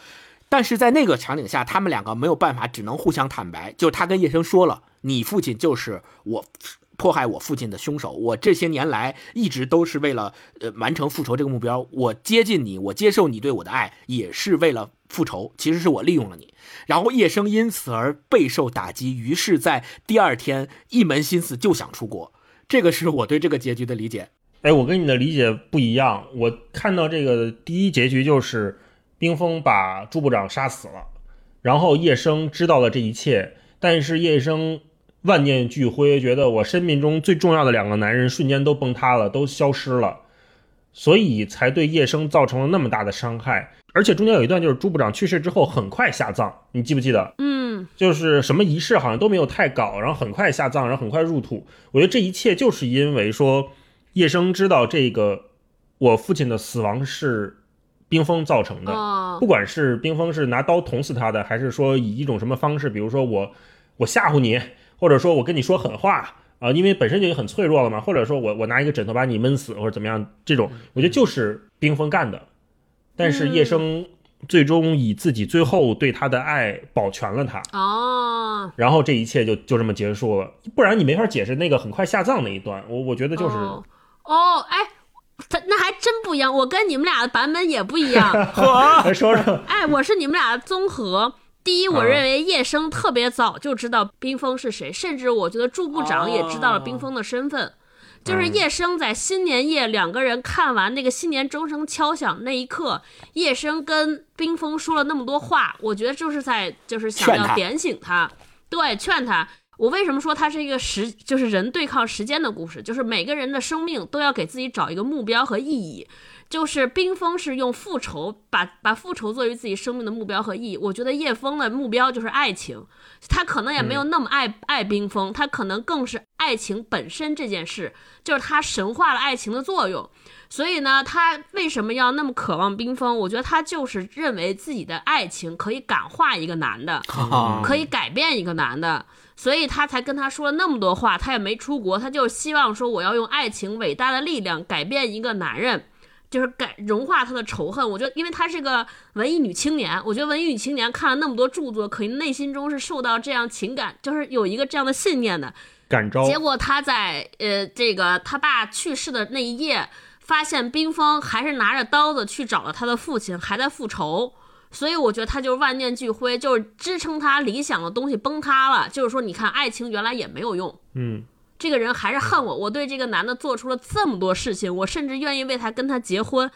但是在那个场景下，他们两个没有办法，只能互相坦白。就是他跟叶生说了：“你父亲就是我迫害我父亲的凶手。我这些年来一直都是为了呃完成复仇这个目标。我接近你，我接受你对我的爱，也是为了复仇。其实是我利用了你。”然后叶生因此而备受打击，于是，在第二天一门心思就想出国。这个是我对这个结局的理解。哎，我跟你的理解不一样。我看到这个第一结局就是冰封把朱部长杀死了，然后叶生知道了这一切，但是叶生万念俱灰，觉得我生命中最重要的两个男人瞬间都崩塌了，都消失了，所以才对叶生造成了那么大的伤害。而且中间有一段就是朱部长去世之后很快下葬，你记不记得？嗯就是什么仪式好像都没有太搞，然后很快下葬，然后很快入土。我觉得这一切就是因为说叶生知道这个我父亲的死亡是冰封造成的，哦不管是冰封是拿刀捅死他的，还是说以一种什么方式，比如说我我吓唬你，或者说我跟你说狠话啊、因为本身就很脆弱了嘛，或者说我我拿一个枕头把你闷死或者怎么样，这种我觉得就是冰封干的。但是叶生最终以自己最后对他的爱保全了他，哦，然后这一切就就这么结束了。不然你没法解释那个很快下葬那一段。我我觉得就是、哦，哦哎，他那还真不一样，我跟你们俩的版本也不一样。来说说，哎，我是你们俩的综合。第一，我认为叶生特别早就知道冰封是谁，甚至我觉得祝部长也知道了冰封的身份。就是叶生在新年夜，两个人看完那个新年钟声敲响那一刻，叶生跟冰封说了那么多话，我觉得就是在就是想要点醒他，对，劝他。我为什么说它是一个时，就是人对抗时间的故事？就是每个人的生命都要给自己找一个目标和意义。就是冰封是用复仇把把复仇作为自己生命的目标和意义。我觉得叶枫的目标就是爱情，他可能也没有那么爱爱冰封，他可能更是爱情本身这件事，就是他神化了爱情的作用。所以呢，他为什么要那么渴望冰封？我觉得他就是认为自己的爱情可以感化一个男的，可以改变一个男的。所以他才跟他说了那么多话，他也没出国，他就希望说我要用爱情伟大的力量改变一个男人，就是改融化他的仇恨。我觉得，因为她是个文艺女青年，我觉得文艺女青年看了那么多著作，可能内心中是受到这样情感，就是有一个这样的信念的感召。结果她在呃这个他爸去世的那一夜，发现冰封还是拿着刀子去找了他的父亲，还在复仇。所以我觉得他就是万念俱灰，就是支撑他理想的东西崩塌了。就是说，你看，爱情原来也没有用。嗯，这个人还是恨我。我对这个男的做出了这么多事情，我甚至愿意为他跟他结婚，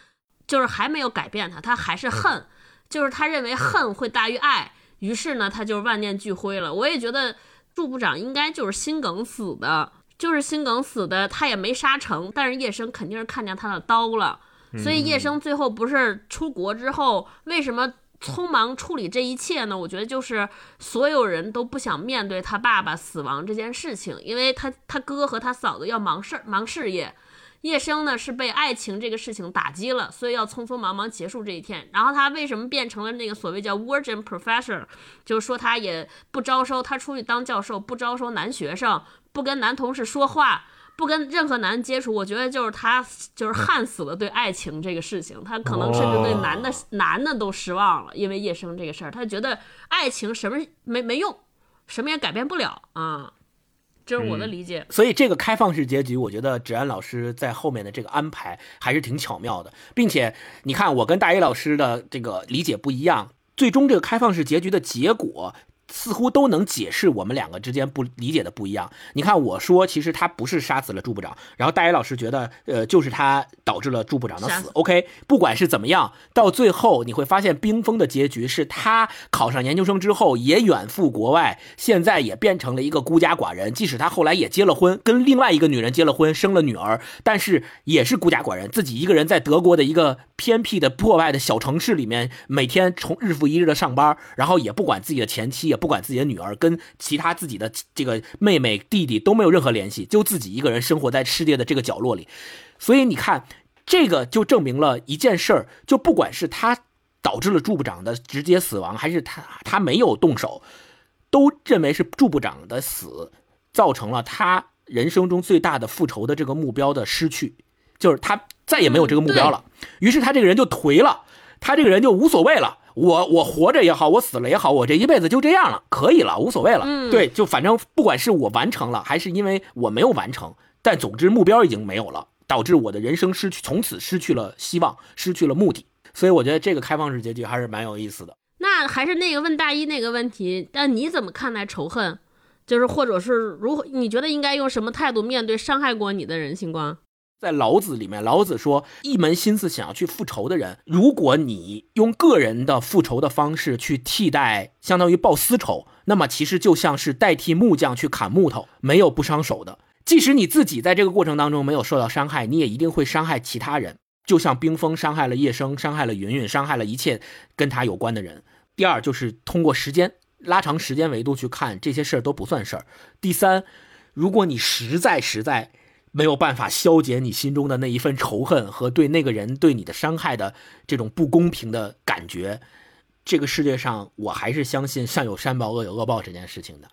就是还没有改变他，他还是恨。就是他认为恨会大于爱，于是呢，他就万念俱灰了。我也觉得祝部长应该就是心梗死的，就是心梗死的。他也没杀成，但是叶生肯定是看见他的刀了。所以叶生最后不是出国之后，为什么？匆忙处理这一切呢？我觉得就是所有人都不想面对他爸爸死亡这件事情，因为他他哥和他嫂子要忙事忙事业，叶生呢是被爱情这个事情打击了，所以要匆匆忙忙结束这一天。然后他为什么变成了那个所谓叫 Virgin Professor，就是说他也不招收，他出去当教授不招收男学生，不跟男同事说话。不跟任何男人接触，我觉得就是他就是恨死了对爱情这个事情，他可能甚至对男的男的都失望了，因为叶生这个事儿，他觉得爱情什么没没用，什么也改变不了啊，这是我的理解。所以这个开放式结局，我觉得芷安老师在后面的这个安排还是挺巧妙的，并且你看我跟大一老师的这个理解不一样，最终这个开放式结局的结果。似乎都能解释我们两个之间不理解的不一样。你看，我说其实他不是杀死了朱部长，然后大野老师觉得，呃，就是他导致了朱部长的死。OK，不管是怎么样，到最后你会发现，冰封的结局是他考上研究生之后也远赴国外，现在也变成了一个孤家寡人。即使他后来也结了婚，跟另外一个女人结了婚，生了女儿，但是也是孤家寡人，自己一个人在德国的一个偏僻的破败的小城市里面，每天从日复一日的上班，然后也不管自己的前妻。不管自己的女儿跟其他自己的这个妹妹弟弟都没有任何联系，就自己一个人生活在世界的这个角落里，所以你看，这个就证明了一件事儿，就不管是他导致了祝部长的直接死亡，还是他他没有动手，都认为是祝部长的死造成了他人生中最大的复仇的这个目标的失去，就是他再也没有这个目标了，于是他这个人就颓了，他这个人就无所谓了。我我活着也好，我死了也好，我这一辈子就这样了，可以了，无所谓了。嗯，对，就反正不管是我完成了，还是因为我没有完成，但总之目标已经没有了，导致我的人生失去，从此失去了希望，失去了目的。所以我觉得这个开放式结局还是蛮有意思的。那还是那个问大一那个问题，但你怎么看待仇恨？就是或者是如何？你觉得应该用什么态度面对伤害过你的人？星光？在老子里面，老子说，一门心思想要去复仇的人，如果你用个人的复仇的方式去替代，相当于报私仇，那么其实就像是代替木匠去砍木头，没有不伤手的。即使你自己在这个过程当中没有受到伤害，你也一定会伤害其他人。就像冰封伤害了叶生，伤害了云云，伤害了一切跟他有关的人。第二，就是通过时间拉长时间维度去看这些事儿都不算事儿。第三，如果你实在实在。没有办法消解你心中的那一份仇恨和对那个人对你的伤害的这种不公平的感觉。这个世界上，我还是相信善有善报，恶有恶报这件事情的。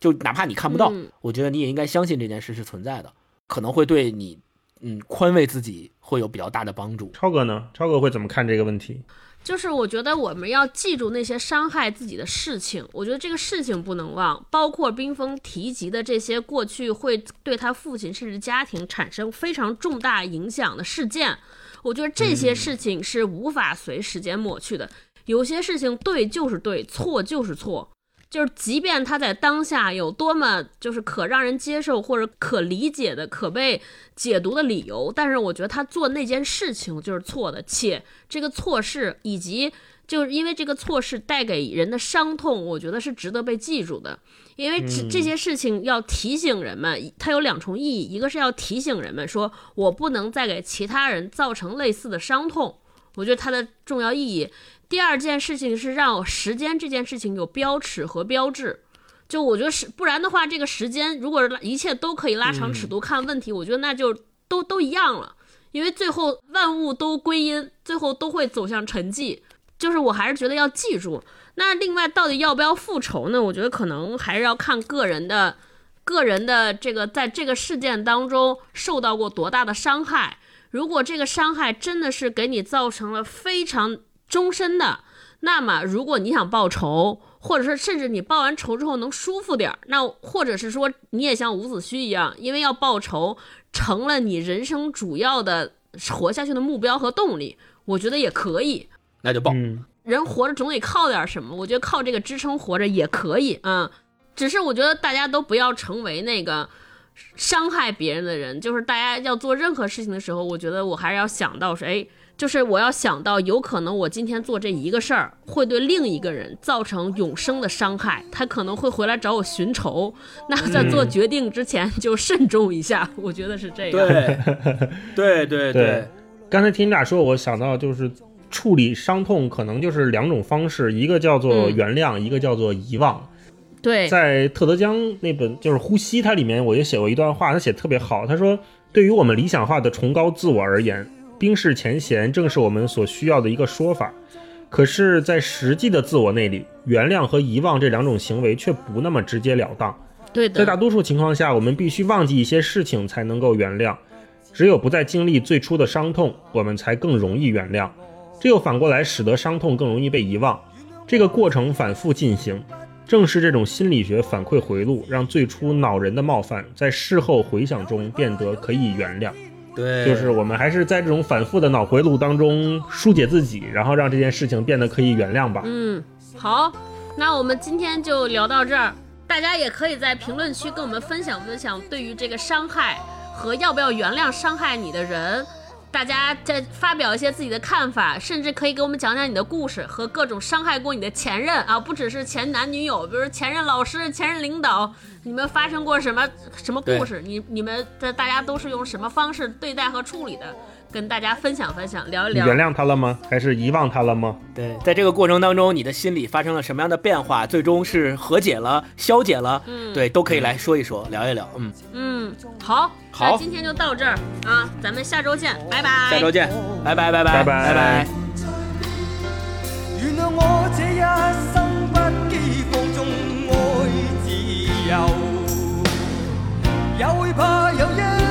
就哪怕你看不到，我觉得你也应该相信这件事是存在的，可能会对你，嗯，宽慰自己会有比较大的帮助。超哥呢？超哥会怎么看这个问题？就是我觉得我们要记住那些伤害自己的事情，我觉得这个事情不能忘，包括冰封提及的这些过去会对他父亲甚至家庭产生非常重大影响的事件，我觉得这些事情是无法随时间抹去的。有些事情对就是对，错就是错。就是即便他在当下有多么就是可让人接受或者可理解的、可被解读的理由，但是我觉得他做那件事情就是错的，且这个错事以及就是因为这个错事带给人的伤痛，我觉得是值得被记住的。因为这这些事情要提醒人们，它有两重意义，一个是要提醒人们说我不能再给其他人造成类似的伤痛，我觉得它的重要意义。第二件事情是让时间这件事情有标尺和标志，就我觉得是不然的话，这个时间如果一切都可以拉长尺度看问题，我觉得那就都都一样了，因为最后万物都归因，最后都会走向沉寂。就是我还是觉得要记住。那另外到底要不要复仇呢？我觉得可能还是要看个人的，个人的这个在这个事件当中受到过多大的伤害。如果这个伤害真的是给你造成了非常。终身的，那么如果你想报仇，或者说甚至你报完仇之后能舒服点儿，那或者是说你也像伍子胥一样，因为要报仇成了你人生主要的活下去的目标和动力，我觉得也可以，那就报。人活着总得靠点什么，我觉得靠这个支撑活着也可以啊。只是我觉得大家都不要成为那个伤害别人的人，就是大家要做任何事情的时候，我觉得我还是要想到说，哎。就是我要想到，有可能我今天做这一个事儿，会对另一个人造成永生的伤害，他可能会回来找我寻仇。那在做决定之前就慎重一下，我觉得是这样。对，对对对。刚才听你俩说，我想到就是处理伤痛，可能就是两种方式，一个叫做原谅，一个叫做遗忘。对，在特德江那本就是《呼吸》，它里面我就写过一段话，他写的特别好。他说，对于我们理想化的崇高自我而言。冰释前嫌正是我们所需要的一个说法，可是，在实际的自我内里，原谅和遗忘这两种行为却不那么直截了当。对的，在大多数情况下，我们必须忘记一些事情才能够原谅。只有不再经历最初的伤痛，我们才更容易原谅。这又反过来使得伤痛更容易被遗忘。这个过程反复进行，正是这种心理学反馈回路，让最初恼人的冒犯在事后回想中变得可以原谅。对，就是我们还是在这种反复的脑回路当中疏解自己，然后让这件事情变得可以原谅吧。嗯，好，那我们今天就聊到这儿，大家也可以在评论区跟我们分享分享，对于这个伤害和要不要原谅伤害你的人。大家再发表一些自己的看法，甚至可以给我们讲讲你的故事和各种伤害过你的前任啊，不只是前男女友，比如前任老师、前任领导，你们发生过什么什么故事？你你们的大家都是用什么方式对待和处理的？跟大家分享分享聊一聊。原谅他了吗？还是遗忘他了吗？对在这个过程当中你的心里发生了什么样的变化最终是和解了消解了嗯。对都可以来说一说聊一聊嗯。嗯好好。今天就到这儿啊咱们下周见拜拜。下周见拜拜拜拜拜。拜拜。原谅我这一生不羁放纵爱自由也会怕有一